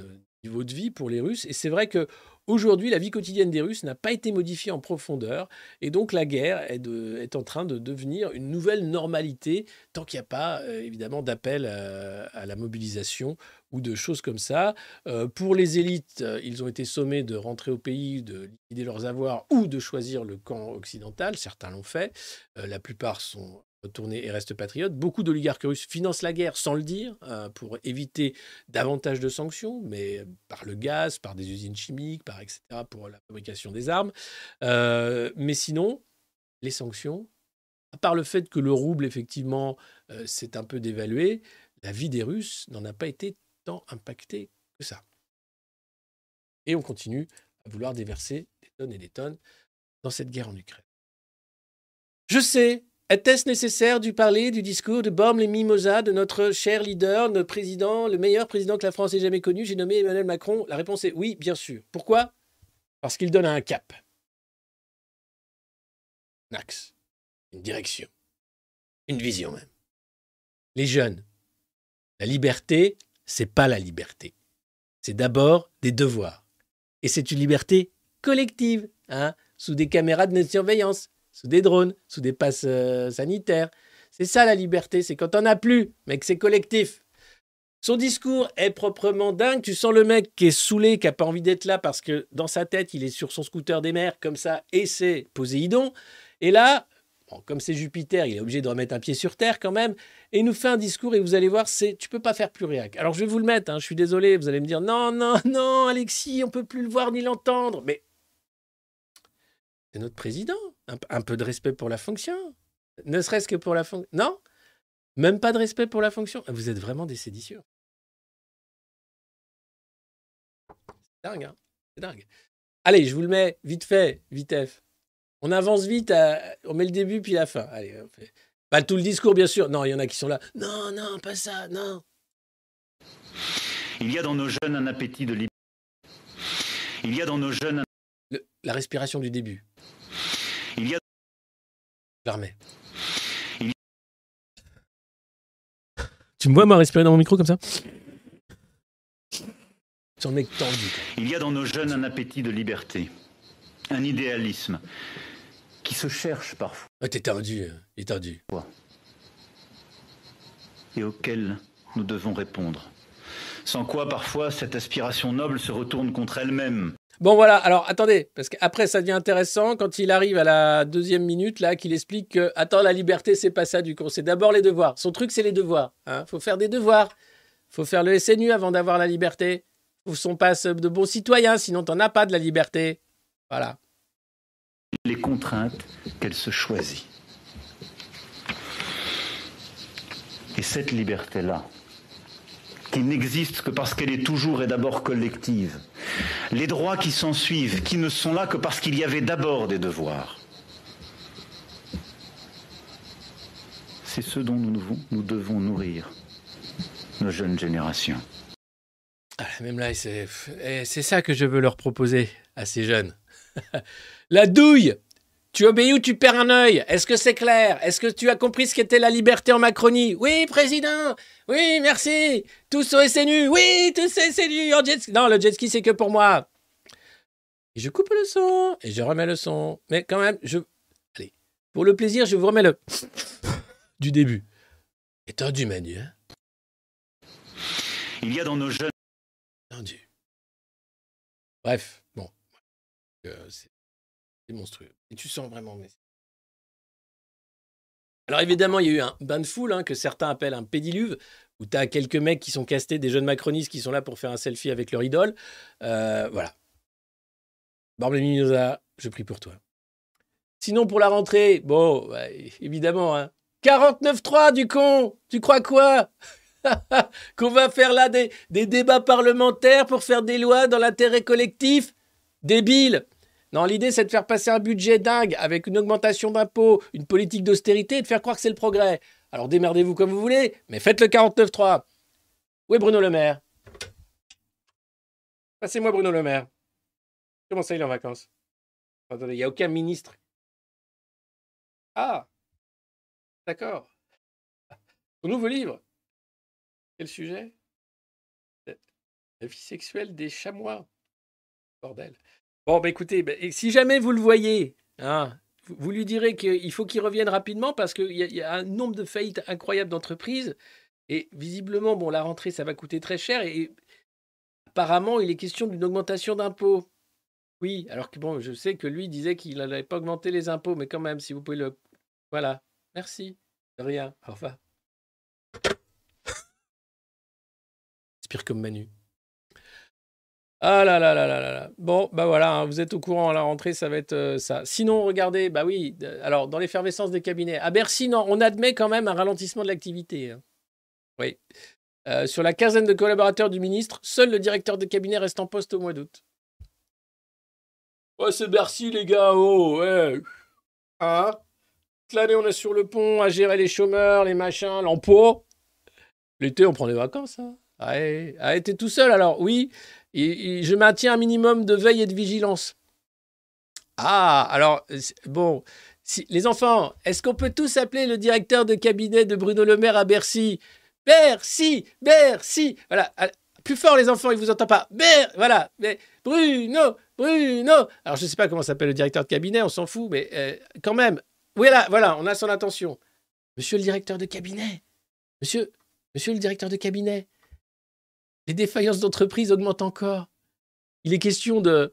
niveau de vie pour les Russes. Et c'est vrai que aujourd'hui, la vie quotidienne des Russes n'a pas été modifiée en profondeur. Et donc, la guerre est, en train de devenir une nouvelle normalité tant qu'il n'y a pas, euh, évidemment, d'appel à, à la mobilisation ou de choses comme ça. Euh, pour les élites, euh, ils ont été sommés de rentrer au pays, de liquider leurs avoirs ou de choisir le camp occidental. Certains l'ont fait. Euh, la plupart sont retournés et restent patriotes. Beaucoup d'oligarques russes financent la guerre sans le dire euh, pour éviter davantage de sanctions, mais par le gaz, par des usines chimiques, par etc. pour la fabrication des armes. Euh, mais sinon, les sanctions, à part le fait que le rouble, effectivement, euh, s'est un peu dévalué, la vie des Russes n'en a pas été tant impactée que ça. Et on continue à vouloir déverser des tonnes et des tonnes dans cette guerre en Ukraine. Je sais, était-ce nécessaire de parler du discours de Borm les Mimosas de notre cher leader, notre président, le meilleur président que la France ait jamais connu? J'ai nommé Emmanuel Macron. La réponse est oui, bien sûr. Pourquoi? Parce qu'il donne un cap, un axe, une direction, une vision même. Les jeunes, la liberté, c'est pas la liberté. C'est d'abord des devoirs. Et c'est une liberté collective, hein, sous des caméras de surveillance. Sous des drones, sous des passes euh, sanitaires. C'est ça la liberté, c'est quand on a plus, mais que c'est collectif. Son discours est proprement dingue. Tu sens le mec qui est saoulé, qui a pas envie d'être là parce que dans sa tête, il est sur son scooter des mers comme ça et c'est Poséidon. Et là, comme c'est Jupiter, il est obligé de remettre un pied sur terre quand même. Et il nous fait un discours et vous allez voir, c'est tu peux pas faire plus réac. Alors je vais vous le mettre. hein, je suis désolé. Vous allez me dire non, non, non, Alexis, on peut plus le voir ni l'entendre. Mais c'est notre président. Un, un peu de respect pour la fonction. Ne serait-ce que pour la fonction. Non? Même pas de respect pour la fonction. Vous êtes vraiment des séditieux. C'est dingue, hein C'est dingue. Allez, je vous le mets vite fait, vitef. On avance vite, à- on met le début puis la fin. Allez, on fait. Pas tout le discours, bien sûr. Non, il y en a qui sont là. Non, non, pas ça, non. Il y a dans nos jeunes un appétit de liberté. Il y a dans nos jeunes un... Le- la respiration du début. Il y a Je la remets. Il- Tu me vois, moi, respirer dans mon micro comme ça? C'est un mec tendu. Il y a dans nos jeunes un appétit de liberté, un idéalisme qui se cherche parfois Ah, T'es tendu, euh, est tendu. et auquel nous devons répondre. Sans quoi parfois cette aspiration noble se retourne contre elle-même. Bon voilà, alors attendez, parce qu'après ça devient intéressant quand il arrive à la deuxième minute, là, qu'il explique que, attends, la liberté, c'est pas ça du coup, c'est d'abord les devoirs. Son truc, c'est les devoirs. Hein. Faut faire des devoirs. Faut faire le SNU avant d'avoir la liberté. Faut son passe de bon citoyen, sinon t'en as pas de la liberté. Voilà. Les contraintes qu'elle se choisit. Et cette liberté-là, qui n'existe que parce qu'elle est toujours et d'abord collective, les droits qui s'en suivent, qui ne sont là que parce qu'il y avait d'abord des devoirs, c'est ce dont nous devons, nourrir nos jeunes générations. Ah, même là, eh, c'est ça que je veux leur proposer à ces jeunes. la douille Tu obéis ou tu perds un œil? Est-ce que c'est clair? Est-ce que tu as compris ce qu'était la liberté en Macronie? Oui, président Oui, merci Tous au SNU Oui, tous au SNU en jet ski. Non, le jet ski, c'est que pour moi. Et je coupe le son et je remets le son. Mais quand même, je... Allez, pour le plaisir, je vous remets le... du début. Et tendu, Manu, hein? Il y a dans nos jeunes Tendu. Bref, bon. Euh, c'est monstrueux. Et tu sens vraiment. Alors évidemment, il y a eu un bain de foule hein, que certains appellent un pédiluve, où tu as quelques mecs qui sont castés, des jeunes macronistes qui sont là pour faire un selfie avec leur idole. Euh, voilà. Barblé Mimosa, je prie pour toi. Sinon, pour la rentrée, bon, évidemment, hein. 49-3 du con Tu crois quoi? Qu'on va faire là des, des débats parlementaires pour faire des lois dans l'intérêt collectif? Débile Non, l'idée c'est de faire passer un budget dingue avec une augmentation d'impôts, une politique d'austérité et de faire croire que c'est le progrès. Alors démerdez-vous comme vous voulez, mais faites le 49-3. Où est Bruno Le Maire? Passez-moi Bruno Le Maire. Comment ça il est en vacances? Attendez, il n'y a aucun ministre. Ah D'accord. Son nouveau livre. Quel sujet? La vie sexuelle des chamois. Bordel. Bon, bah écoutez, bah, si jamais vous le voyez, hein, vous, lui direz qu'il faut qu'il revienne rapidement parce qu'il y, a- un nombre de faillites incroyables d'entreprises. Et visiblement, bon, la rentrée, ça va coûter très cher. Et apparemment, il est question d'une augmentation d'impôts. Oui, alors que bon, je sais que lui disait qu'il n'allait pas augmenter les impôts, mais quand même, si vous pouvez le. Voilà. Merci. De rien. Au revoir. Comme Manu. Ah là là là là là là. Bon, bah voilà, hein, vous êtes au courant, à la rentrée, ça va être euh, ça. Sinon, regardez, bah oui, alors dans l'effervescence des cabinets, à Bercy, non, on admet quand même un ralentissement de l'activité. hein. Oui. Euh, sur la quinzaine de collaborateurs du ministre, seul le directeur de cabinet reste en poste au mois d'août. Ouais, c'est Bercy, les gars, oh, ouais. Hein? Toute L'année, on est sur le pont à gérer les chômeurs, les machins, l'emploi. L'été, on prend des vacances. Hein. Ouais. Ah, t'es tout seul alors Oui. Je maintiens un minimum de veille et de vigilance. Ah, alors, bon, les enfants, est-ce qu'on peut tous appeler le directeur de cabinet de Bruno Le Maire à Bercy? Bercy Bercy Voilà. ah, Plus fort, les enfants, ils vous entendent pas. Mais voilà. Mais Bruno, Bruno. Alors, je sais pas comment s'appelle le directeur de cabinet, on s'en fout, mais euh, quand même. Voilà, voilà, on a son attention. Monsieur le directeur de cabinet. Monsieur, monsieur le directeur de cabinet. Les défaillances d'entreprise augmentent encore. Il est question de,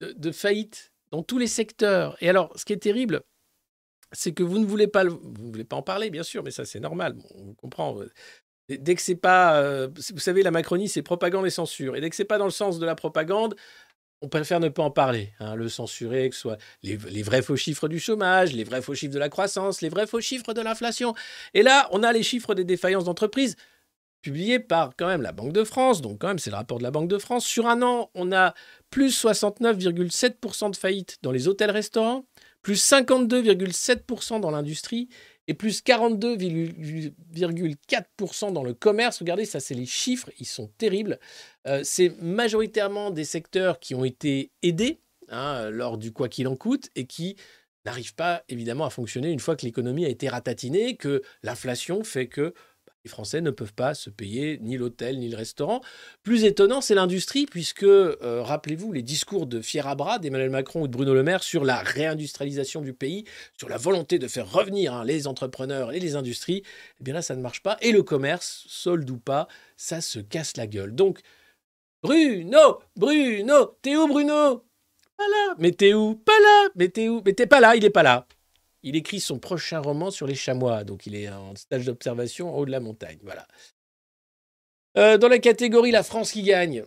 de, faillite dans tous les secteurs. Et alors, ce qui est terrible, c'est que vous ne voulez pas, vous voulez pas en parler, bien sûr, mais ça c'est normal, on comprend. Dès- que c'est pas, euh, vous savez, la Macronie c'est propagande et censure, et dès que c'est pas dans le sens de la propagande, on préfère ne pas en parler, hein, le censurer, que ce soit les, les vrais faux chiffres du chômage, les vrais faux chiffres de la croissance, les vrais faux chiffres de l'inflation. Et là, on a les chiffres des défaillances d'entreprises publiés par quand même la Banque de France, donc quand même c'est le rapport de la Banque de France. Sur un an, on a plus 69,7% de faillites dans les hôtels-restaurants, plus 52,7% dans l'industrie et plus 42,4% dans le commerce. Regardez, ça c'est les chiffres, ils sont terribles. Euh, c'est majoritairement des secteurs qui ont été aidés hein, lors du quoi qu'il en coûte et qui n'arrivent pas évidemment à fonctionner une fois que l'économie a été ratatinée, que l'inflation fait que les Français ne peuvent pas se payer ni l'hôtel ni le restaurant. Plus étonnant, c'est l'industrie, puisque, euh, rappelez-vous, les discours de fier à bras d'Emmanuel Macron ou de Bruno Le Maire sur la réindustrialisation du pays, sur la volonté de faire revenir hein, les entrepreneurs et les industries, eh bien là, ça ne marche pas. Et le commerce, solde ou pas, ça se casse la gueule. Donc, Bruno, Bruno, t'es où Bruno? Pas là. Mais t'es où? Pas là. Mais t'es où? Mais t'es pas là, il est pas là. Il écrit son prochain roman sur les chamois, donc il est en stage d'observation en haut de la montagne. Voilà. Euh, dans la catégorie La France qui gagne,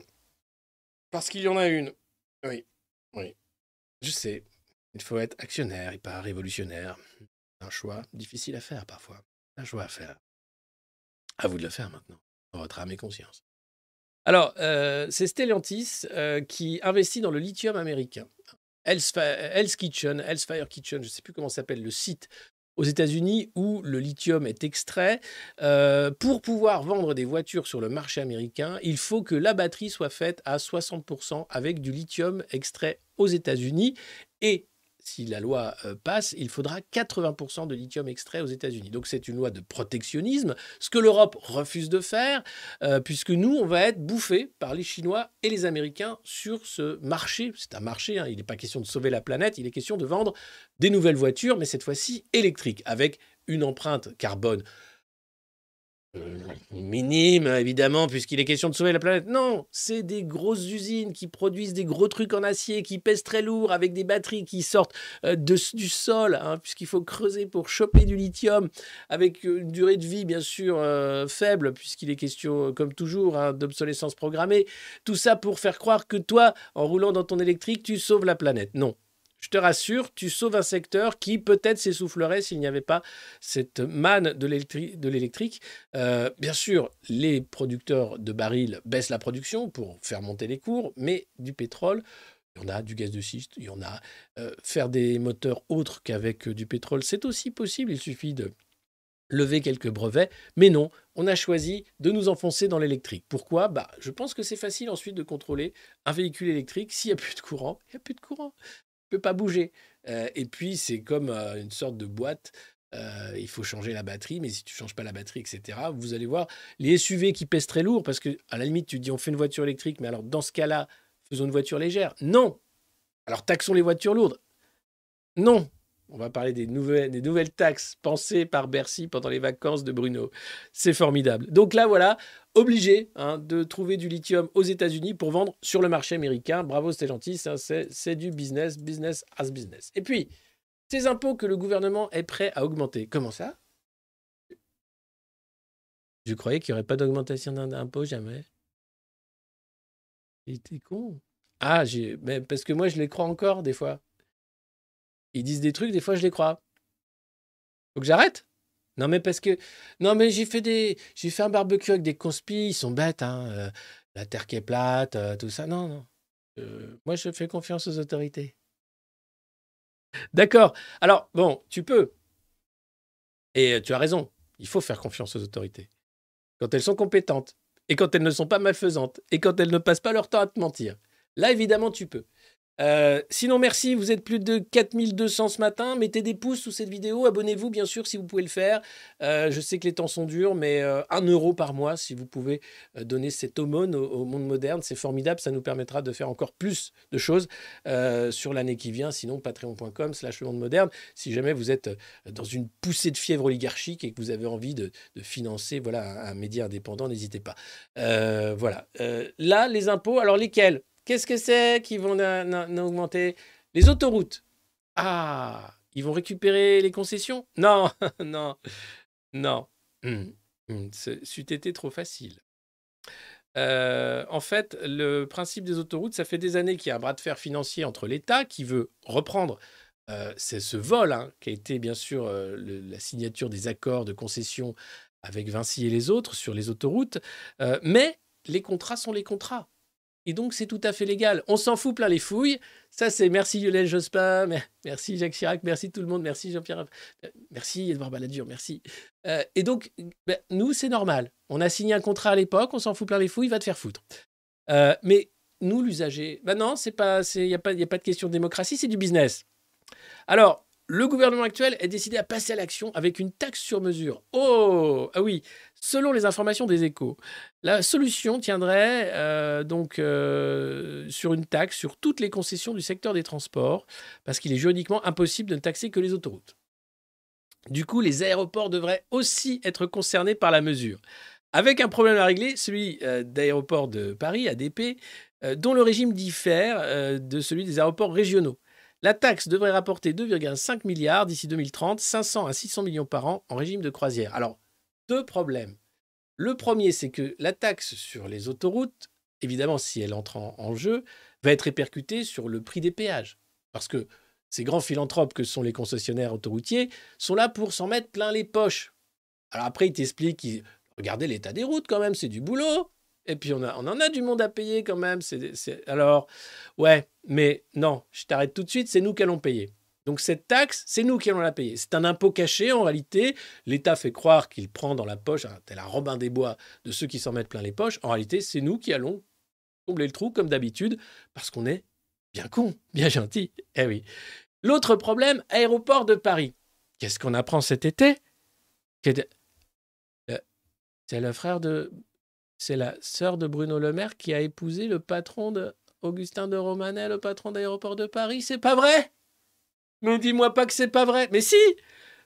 parce qu'il y en a une. Oui, oui. Je sais, il faut être actionnaire et pas révolutionnaire. Un choix difficile à faire parfois. Un choix à faire. À vous de le faire maintenant, pour votre âme et conscience. Alors, euh, c'est Stellantis euh, qui investit dans le lithium américain. Hell's, Kitchen, Hell's Fire Kitchen, je ne sais plus comment s'appelle le site aux États-Unis où le lithium est extrait. Euh, pour pouvoir vendre des voitures sur le marché américain, il faut que la batterie soit faite à 60% avec du lithium extrait aux États-Unis. Et si la loi euh, passe, il faudra 80% de lithium extrait aux États-Unis. Donc c'est une loi de protectionnisme, ce que l'Europe refuse de faire, euh, puisque nous, on va être bouffés par les Chinois et les Américains sur ce marché. C'est un marché, hein, il n'est pas question de sauver la planète, il est question de vendre des nouvelles voitures, mais cette fois-ci électriques, avec une empreinte carbone minime, évidemment, puisqu'il est question de sauver la planète. Non, c'est des grosses usines qui produisent des gros trucs en acier, qui pèsent très lourd, avec des batteries qui sortent euh, du sol, hein, puisqu'il faut creuser pour choper du lithium, avec euh, une durée de vie, bien sûr, euh, faible, puisqu'il est question, euh, comme toujours, hein, d'obsolescence programmée. Tout ça pour faire croire que toi, en roulant dans ton électrique, tu sauves la planète. Non. Je te rassure, tu sauves un secteur qui peut-être s'essoufflerait s'il n'y avait pas cette manne de l'électri- de l'électrique. Euh, bien sûr, les producteurs de barils baissent la production pour faire monter les cours, mais du pétrole, il y en a du gaz de schiste, il y en a. Euh, faire des moteurs autres qu'avec euh, du pétrole, c'est aussi possible. Il suffit de lever quelques brevets. Mais non, on a choisi de nous enfoncer dans l'électrique. Pourquoi? Bah, Je pense que c'est facile ensuite de contrôler un véhicule électrique. S'il n'y a plus de courant, il n'y a plus de courant. Peut pas bouger. Euh, et puis, c'est comme euh, une sorte de boîte. Euh, il faut changer la batterie, mais si tu changes pas la batterie, etc., vous allez voir les SUV qui pèsent très lourd, parce que à la limite, tu dis on fait une voiture électrique, mais alors dans ce cas-là, faisons une voiture légère. Non Alors taxons les voitures lourdes. Non On va parler des nouvelles, taxes pensées par Bercy pendant les vacances de Bruno. C'est formidable. Donc là, voilà, obligé hein, de trouver du lithium aux États-Unis pour vendre sur le marché américain. Bravo, c'était gentil, c'est du business, business as business. Et puis, ces impôts que le gouvernement est prêt à augmenter. Comment ça? Je croyais qu'il n'y aurait pas d'augmentation d'un impôt, jamais. Il était con. Ah, parce que moi, je les crois encore, des fois. Ils disent des trucs, des fois, je les crois. Faut que j'arrête Non, mais parce que... Non, mais j'ai fait des... J'ai fait un barbecue avec des conspis, ils sont bêtes, hein. euh, la terre qui est plate, euh, tout ça. Non, non. Euh, moi, je fais confiance aux autorités. D'accord. Alors, bon, tu peux. Et tu as raison. Il faut faire confiance aux autorités. Quand elles sont compétentes. Et quand elles ne sont pas malfaisantes. Et quand elles ne passent pas leur temps à te mentir. Là, évidemment, tu peux. Euh, sinon, merci, vous êtes plus de 4200 ce matin. Mettez des pouces sous cette vidéo. Abonnez-vous, bien sûr, si vous pouvez le faire. Euh, je sais que les temps sont durs, mais euh, un euro par mois, si vous pouvez euh, donner cette aumône au, monde moderne, c'est formidable. Ça nous permettra de faire encore plus de choses sur l'année qui vient. Sinon, patreon.com slash le monde moderne. Si jamais vous êtes dans une poussée de fièvre oligarchique et que vous avez envie de, financer voilà, un, média indépendant, n'hésitez pas. Voilà. Là, les impôts, alors lesquels? Qu'est-ce que c'est qui vont augmenter Les autoroutes? Ah, ils vont récupérer les concessions? Non, non, non. Hum, hum, ce- C'eût été trop facile. Euh, en fait, le principe des autoroutes, ça fait des années qu'il y a un bras de fer financier entre l'État qui veut reprendre euh, ce vol hein, qui a été bien sûr euh, la signature des accords de concession avec Vinci et les autres sur les autoroutes, mais les contrats sont les contrats. Et donc, c'est tout à fait légal. On s'en fout plein les fouilles. Ça, c'est merci Lionel Jospin, mer- merci Jacques Chirac, merci tout le monde, merci Jean-Pierre, euh, merci Edouard Balladur, merci. Euh, et donc, ben, nous, c'est normal. On a signé un contrat à l'époque, on s'en fout plein les fouilles, va te faire foutre. Euh, mais nous, l'usager, ben non, pas, il n'y a, y a pas de question de démocratie, c'est du business. Alors, le gouvernement actuel est décidé à passer à l'action avec une taxe sur mesure. Oh, ah oui, selon les informations des échos, la solution tiendrait euh, donc euh, sur une taxe sur toutes les concessions du secteur des transports, parce qu'il est juridiquement impossible de ne taxer que les autoroutes. Du coup, les aéroports devraient aussi être concernés par la mesure. Avec un problème à régler, celui euh, d'aéroports de Paris, ADP, dont le régime diffère de celui des aéroports régionaux. La taxe devrait rapporter 2,5 milliards d'ici 2030, 500 à 600 millions par an en régime de croisière. Alors, deux problèmes. Le premier, c'est que la taxe sur les autoroutes, évidemment, si elle entre en, jeu, va être répercutée sur le prix des péages. Parce que ces grands philanthropes que sont les concessionnaires autoroutiers sont là pour s'en mettre plein les poches. Alors après, ils t'expliquent, regardez l'état des routes quand même, c'est du boulot. Et puis on, en a du monde à payer quand même. Alors, ouais, mais non, je t'arrête tout de suite, c'est nous qui allons payer. Donc cette taxe, c'est nous qui allons la payer. C'est un impôt caché en réalité. L'État fait croire qu'il prend dans la poche, hein, tel un Robin des Bois, de ceux qui s'en mettent plein les poches. En réalité, c'est nous qui allons combler le trou comme d'habitude, parce qu'on est bien con, bien gentil. Eh oui. L'autre problème, aéroport de Paris. Qu'est-ce qu'on apprend cet été? Euh, C'est le frère de... C'est la sœur de Bruno Le Maire qui a épousé le patron de Augustin de Romanet, le patron d'aéroport de Paris. C'est pas vrai? Mais dis-moi pas que c'est pas vrai. Mais si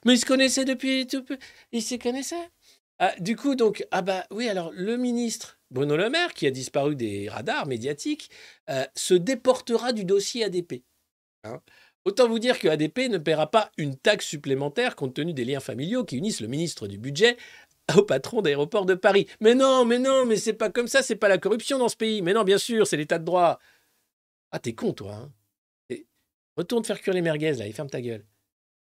Mais ils se connaissaient depuis tout peu. Ils se connaissaient. Ah, du coup, donc, ah bah oui, alors le ministre Bruno Le Maire, qui a disparu des radars médiatiques, euh, se déportera du dossier ADP. Hein. Autant vous dire que ADP ne paiera pas une taxe supplémentaire compte tenu des liens familiaux qui unissent le ministre du budget au patron d'aéroport de Paris. Mais non, mais non, mais c'est pas comme ça, c'est pas la corruption dans ce pays. Mais non, bien sûr, c'est l'état de droit. Ah, t'es con, toi. Hein Retourne faire cuire les merguez, là, et ferme ta gueule.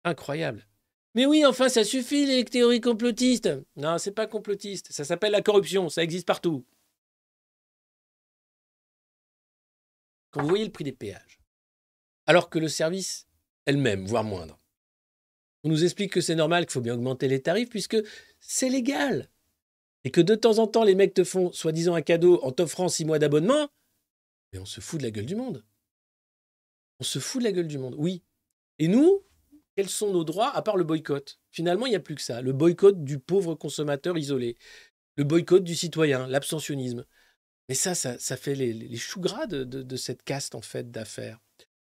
Incroyable. Mais oui, enfin, ça suffit, les théories complotistes. Non, c'est pas complotiste. Ça s'appelle la corruption. Ça existe partout. Quand vous voyez le prix des péages, alors que le service est le même, voire moindre, on nous explique que c'est normal, qu'il faut bien augmenter les tarifs, puisque c'est légal. Et que de temps en temps, les mecs te font soi-disant un cadeau en t'offrant six mois d'abonnement. Mais on se fout de la gueule du monde. On se fout de la gueule du monde, oui. Et nous, quels sont nos droits à part le boycott? Finalement, il n'y a plus que ça. Le boycott du pauvre consommateur isolé. Le boycott du citoyen, l'abstentionnisme. Mais ça, ça, ça fait les, choux gras de, cette caste, en fait, d'affaires.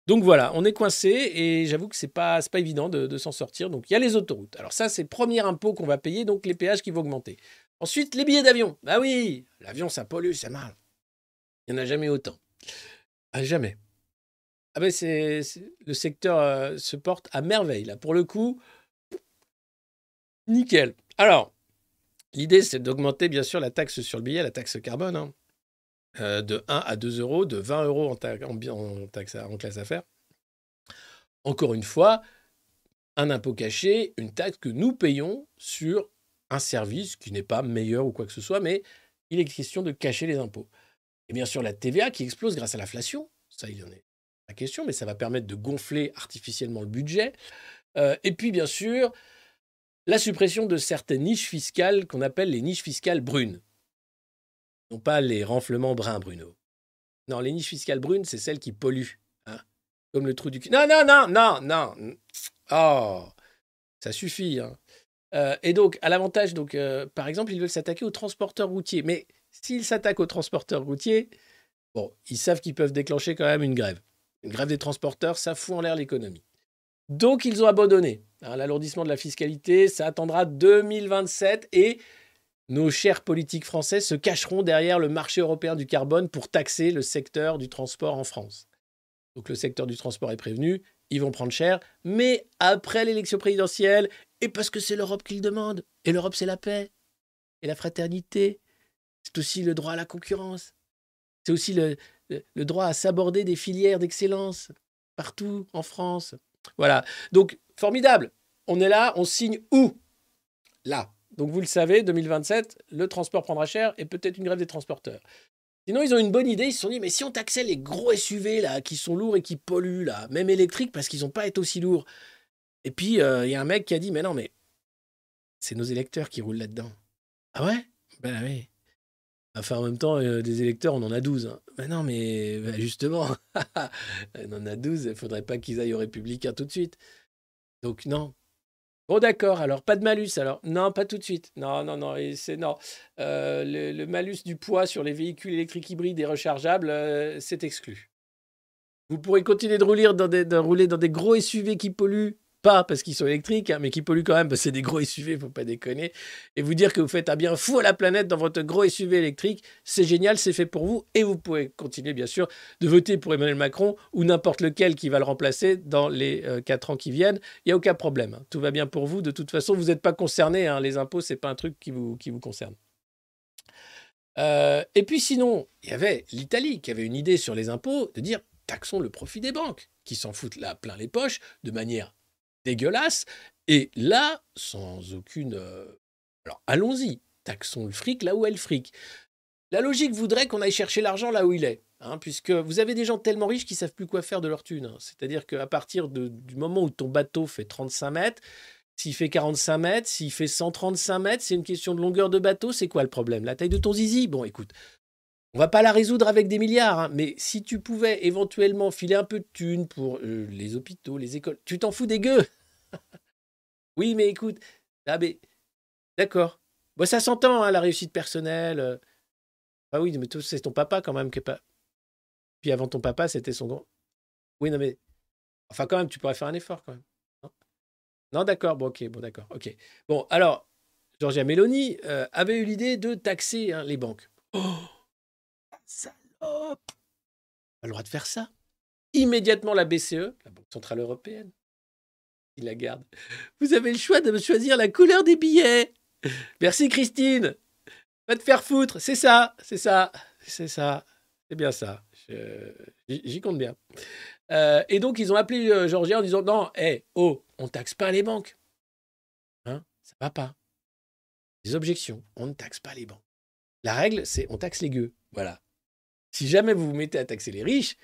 Donc voilà, on est coincé et j'avoue que c'est pas, pas évident de, s'en sortir. Donc il y a les autoroutes. Alors ça, c'est le premier impôt qu'on va payer, donc les péages qui vont augmenter. Ensuite, les billets d'avion. Bah oui, l'avion, ça pollue, c'est mal. Il n'y en a jamais autant. Ah, jamais. Ah ben c'est, le secteur euh, se porte à merveille là. Pour le coup, nickel. Alors, l'idée c'est d'augmenter bien sûr la taxe sur le billet, la taxe carbone, hein, euh, de 1 à 2 euros, de 20 euros en, taxe en classe affaires. Encore une fois, un impôt caché, une taxe que nous payons sur un service qui n'est pas meilleur ou quoi que ce soit, mais il est question de cacher les impôts. Et bien sûr, la TVA qui explose grâce à l'inflation, ça, il y en est la question, mais ça va permettre de gonfler artificiellement le budget. Euh, et puis, bien sûr, la suppression de certaines niches fiscales qu'on appelle les niches fiscales brunes. Non pas les renflements bruns, Bruno. Non, les niches fiscales brunes, c'est celles qui polluent. hein. Comme le trou du cul. Non, non, non, non, non. Oh, ça suffit. hein. Euh, et donc, à l'avantage, donc, euh, par exemple, ils veulent s'attaquer aux transporteurs routiers. Mais s'ils s'attaquent aux transporteurs routiers, bon, ils savent qu'ils peuvent déclencher quand même une grève. Une grève des transporteurs, ça fout en l'air l'économie. Donc, ils ont abandonné. hein, L'alourdissement de la fiscalité, ça attendra 2027 et nos chers politiques français se cacheront derrière le marché européen du carbone pour taxer le secteur du transport en France. Donc le secteur du transport est prévenu, ils vont prendre cher, mais après l'élection présidentielle, et parce que c'est l'Europe qui le demande, et l'Europe c'est la paix, et la fraternité, c'est aussi le droit à la concurrence, c'est aussi le, le- droit à s'aborder des filières d'excellence partout en France. Voilà, donc formidable, on est là, on signe où? Là. Donc vous le savez, 2027, le transport prendra cher et peut-être une grève des transporteurs. Sinon, ils ont une bonne idée. Ils se sont dit, mais si on taxait les gros SUV là, qui sont lourds et qui polluent, là, même électriques, parce qu'ils n'ont pas été aussi lourds. Et puis, euh, il y a un mec qui a dit, mais non, mais c'est nos électeurs qui roulent là-dedans. Ah ouais? Ben oui. Enfin, en même temps, euh, des électeurs, on en a 12. hein. Ben non, mais ben justement, on en a 12. Il faudrait pas qu'ils aillent aux Républicains tout de suite. Donc, non. Bon, d'accord, alors pas de malus, alors Non, pas tout de suite. Non, non, non, c'est non. Euh, le, malus du poids sur les véhicules électriques hybrides et rechargeables, euh, c'est exclu. Vous pourrez continuer de rouler dans des gros SUV qui polluent, pas parce qu'ils sont électriques, hein, mais qui polluent quand même, parce c'est des gros SUV, faut pas déconner. Et vous dire que vous faites un bien fou à la planète dans votre gros SUV électrique, c'est génial, c'est fait pour vous. Et vous pouvez continuer, bien sûr, de voter pour Emmanuel Macron ou n'importe lequel qui va le remplacer dans les euh, quatre ans qui viennent. Il n'y a aucun problème. hein. Tout va bien pour vous. De toute façon, vous n'êtes pas concerné. hein. Les impôts, c'est pas un truc qui vous, qui vous concerne. Euh, et puis sinon, il y avait l'Italie qui avait une idée sur les impôts de dire taxons le profit des banques, qui s'en foutent là plein les poches de manière dégueulasse. Et là, sans aucune... euh, Alors allons-y, taxons le fric là où est le fric. La logique voudrait qu'on aille chercher l'argent là où il est. hein, puisque vous avez des gens tellement riches qui savent plus quoi faire de leur thune. hein. C'est-à-dire qu'à partir du moment où ton bateau fait 35 mètres, s'il fait 45 mètres, s'il fait 135 mètres, c'est une question de longueur de bateau. C'est quoi le problème? La taille de ton zizi? Bon, écoute, on va pas la résoudre avec des milliards, hein, mais si tu pouvais éventuellement filer un peu de thunes pour euh, les hôpitaux, les écoles, tu t'en fous des gueux Oui, mais écoute, ah, mais, d'accord. Ça s'entend, hein, la réussite personnelle. euh. Ah oui, mais c'est ton papa quand même qui est pas. Puis avant ton papa, c'était son grand. Oui, non, mais. Enfin, quand même, tu pourrais faire un effort quand même. Non, d'accord. Bon, ok, bon, d'accord. Ok. Bon, alors, Giorgia Meloni euh, avait eu l'idée de taxer hein, les banques. Oh Salope Pas le droit de faire ça. Immédiatement, la BCE, la Banque Centrale Européenne, il la garde. Vous avez le choix de choisir la couleur des billets. Merci Christine. Va te faire foutre. C'est ça, c'est ça, c'est ça. C'est bien ça. J'y compte bien. Euh, et donc, ils ont appelé euh, Georgia en disant Non, hé, oh, on taxe pas les banques. Hein Ça va pas. Des objections. On ne taxe pas les banques. La règle, c'est on taxe les gueux. Voilà. Si jamais vous vous mettez à taxer les riches,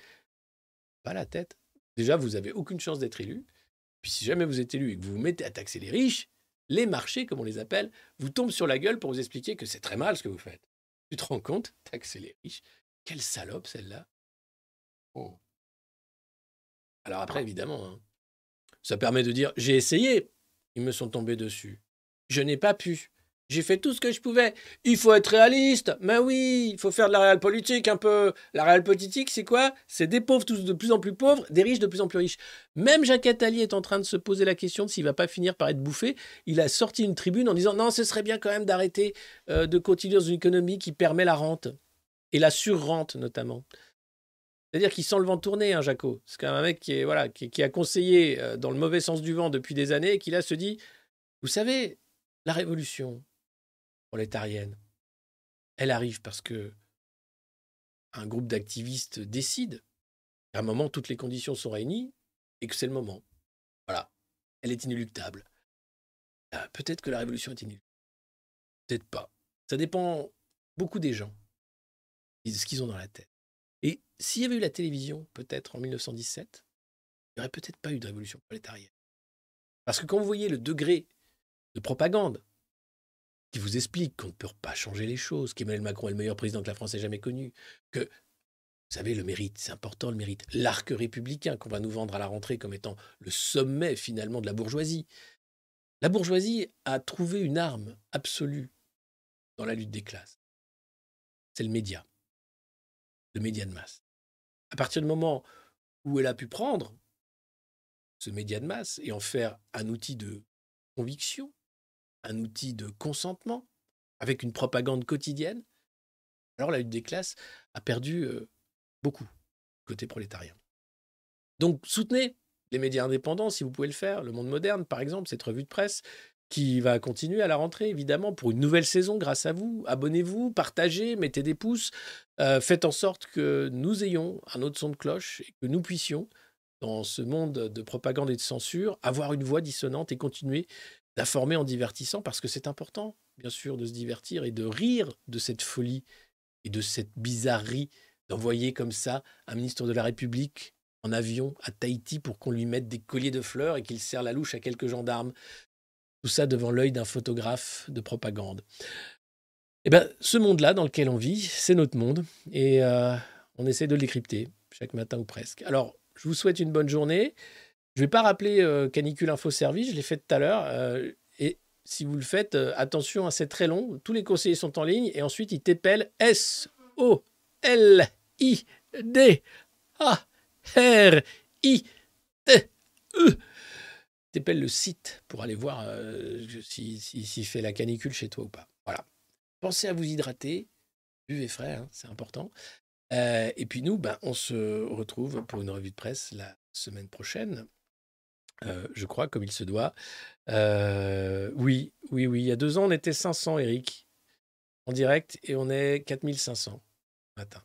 pas la tête. Déjà, vous avez aucune chance d'être élu. Puis si jamais vous êtes élu et que vous vous mettez à taxer les riches, les marchés, comme on les appelle, vous tombent sur la gueule pour vous expliquer que c'est très mal ce que vous faites. Tu te rends compte Taxer les riches. Quelle salope celle-là. Oh. Alors après, évidemment, hein, ça permet de dire j'ai essayé, ils me sont tombés dessus. Je n'ai pas pu. J'ai fait tout ce que je pouvais. Il faut être réaliste. Mais oui, il faut faire de la réelle politique un peu. La réelle politique, c'est quoi? C'est des pauvres tous de plus en plus pauvres, des riches de plus en plus riches. Même Jacques Attali est en train de se poser la question de s'il va pas finir par être bouffé. Il a sorti une tribune en disant non, ce serait bien quand même d'arrêter euh, de continuer dans une économie qui permet la rente et la surrente notamment. C'est-à-dire qu'il sent le vent tourner, hein, Jaco. C'est quand même un mec qui, voilà, qui a conseillé euh, dans le mauvais sens du vent depuis des années et qui là se dit, vous savez, la révolution prolétarienne, elle arrive parce que un groupe d'activistes décide qu'à un moment, toutes les conditions sont réunies et que c'est le moment. Voilà. Elle est inéluctable. Euh, Peut-être que la révolution est inéluctable. Peut-être pas. Ça dépend beaucoup des gens, de ce qu'ils ont dans la tête. Et s'il y avait eu la télévision, peut-être en 1917, il n'y aurait peut-être pas eu de révolution prolétarienne. Parce que quand vous voyez le degré de propagande qui vous explique qu'on ne peut pas changer les choses, qu'Emmanuel Macron est le meilleur président que la France ait jamais connu, que Vous savez, le mérite, c'est important le mérite. L'arc républicain qu'on va nous vendre à la rentrée comme étant le sommet finalement de la bourgeoisie. La bourgeoisie a trouvé une arme absolue dans la lutte des classes. C'est le média, le média de masse. À partir du moment où elle a pu prendre ce média de masse et en faire un outil de conviction, un outil de consentement, avec une propagande quotidienne, alors la lutte des classes a perdu euh, beaucoup côté prolétarien. Donc soutenez les médias indépendants si vous pouvez le faire. Le Monde Moderne, par exemple, cette revue de presse qui va continuer à la rentrée, évidemment, pour une nouvelle saison grâce à vous. Abonnez-vous, partagez, mettez des pouces, euh, faites en sorte que nous ayons un autre son de cloche et que nous puissions, dans ce monde de propagande et de censure, avoir une voix dissonante et continuer d'informer en divertissant, parce que c'est important, bien sûr, de se divertir et de rire de cette folie et de cette bizarrerie d'envoyer comme ça un ministre de la République en avion à Tahiti pour qu'on lui mette des colliers de fleurs et qu'il serre la louche à quelques gendarmes. Tout ça devant l'œil d'un photographe de propagande. Eh bien, ce monde-là dans lequel on vit, c'est notre monde et euh, on essaie de le décrypter chaque matin ou presque. Alors, je vous souhaite une bonne journée. Je vais pas rappeler euh, Canicule Info Service, je l'ai fait tout à l'heure. Euh, et si vous le faites, attention, hein, c'est très long. Tous les conseillers sont en ligne et ensuite ils t'épellent S-O-L-I-D-A. R-I-T-E. T'appelles le site pour aller voir euh, s'il si, si fait la canicule chez toi ou pas. Voilà. Pensez à vous hydrater. Buvez frais, hein, c'est important. Euh, et puis nous, ben, on se retrouve pour une revue de presse la semaine prochaine. Euh, je crois, comme il se doit. oui, oui, oui. Il y a deux ans, on était 500, Eric, en direct, et on est 4500 matin.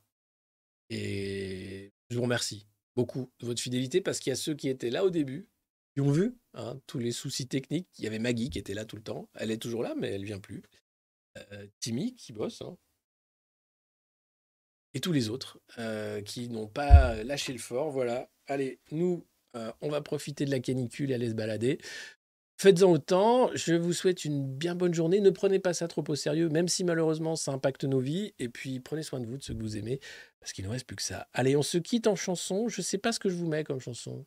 Et je vous remercie beaucoup de votre fidélité parce qu'il y a ceux qui étaient là au début, qui ont vu hein, tous les soucis techniques. Il y avait Maggie qui était là tout le temps. Elle est toujours là, mais elle vient plus. Euh, Timmy qui bosse. Hein. Et tous les autres euh, qui n'ont pas lâché le fort. Voilà. Allez, nous, euh, on va profiter de la canicule et aller se balader. Faites-en autant. Je vous souhaite une bien bonne journée. Ne prenez pas ça trop au sérieux, même si malheureusement ça impacte nos vies. Et puis prenez soin de vous, de ceux que vous aimez, parce qu'il ne reste plus que ça. Allez, on se quitte en chanson. Je ne sais pas ce que je vous mets comme chanson.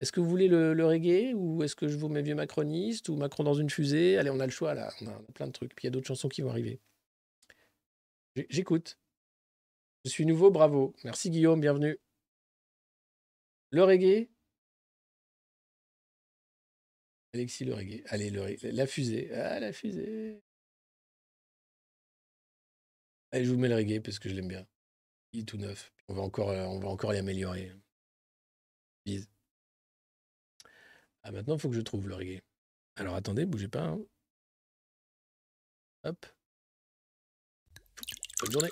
Est-ce que vous voulez le, reggae ou est-ce que je vous mets vieux macroniste ou Macron dans une fusée? Allez, on a le choix là. On a plein de trucs. Puis il y a d'autres chansons qui vont arriver. J'écoute. Je suis nouveau, bravo. Merci Guillaume, bienvenue. Le reggae Alexis le reggae. Allez, le la fusée. Ah, la fusée. Allez, je vous mets le reggae parce que je l'aime bien. Il est tout neuf. On va encore, euh, on va encore l'améliorer. Bise. Ah, maintenant, il faut que je trouve le reggae. Alors, attendez, bougez pas. Hein. Hop. Bonne journée.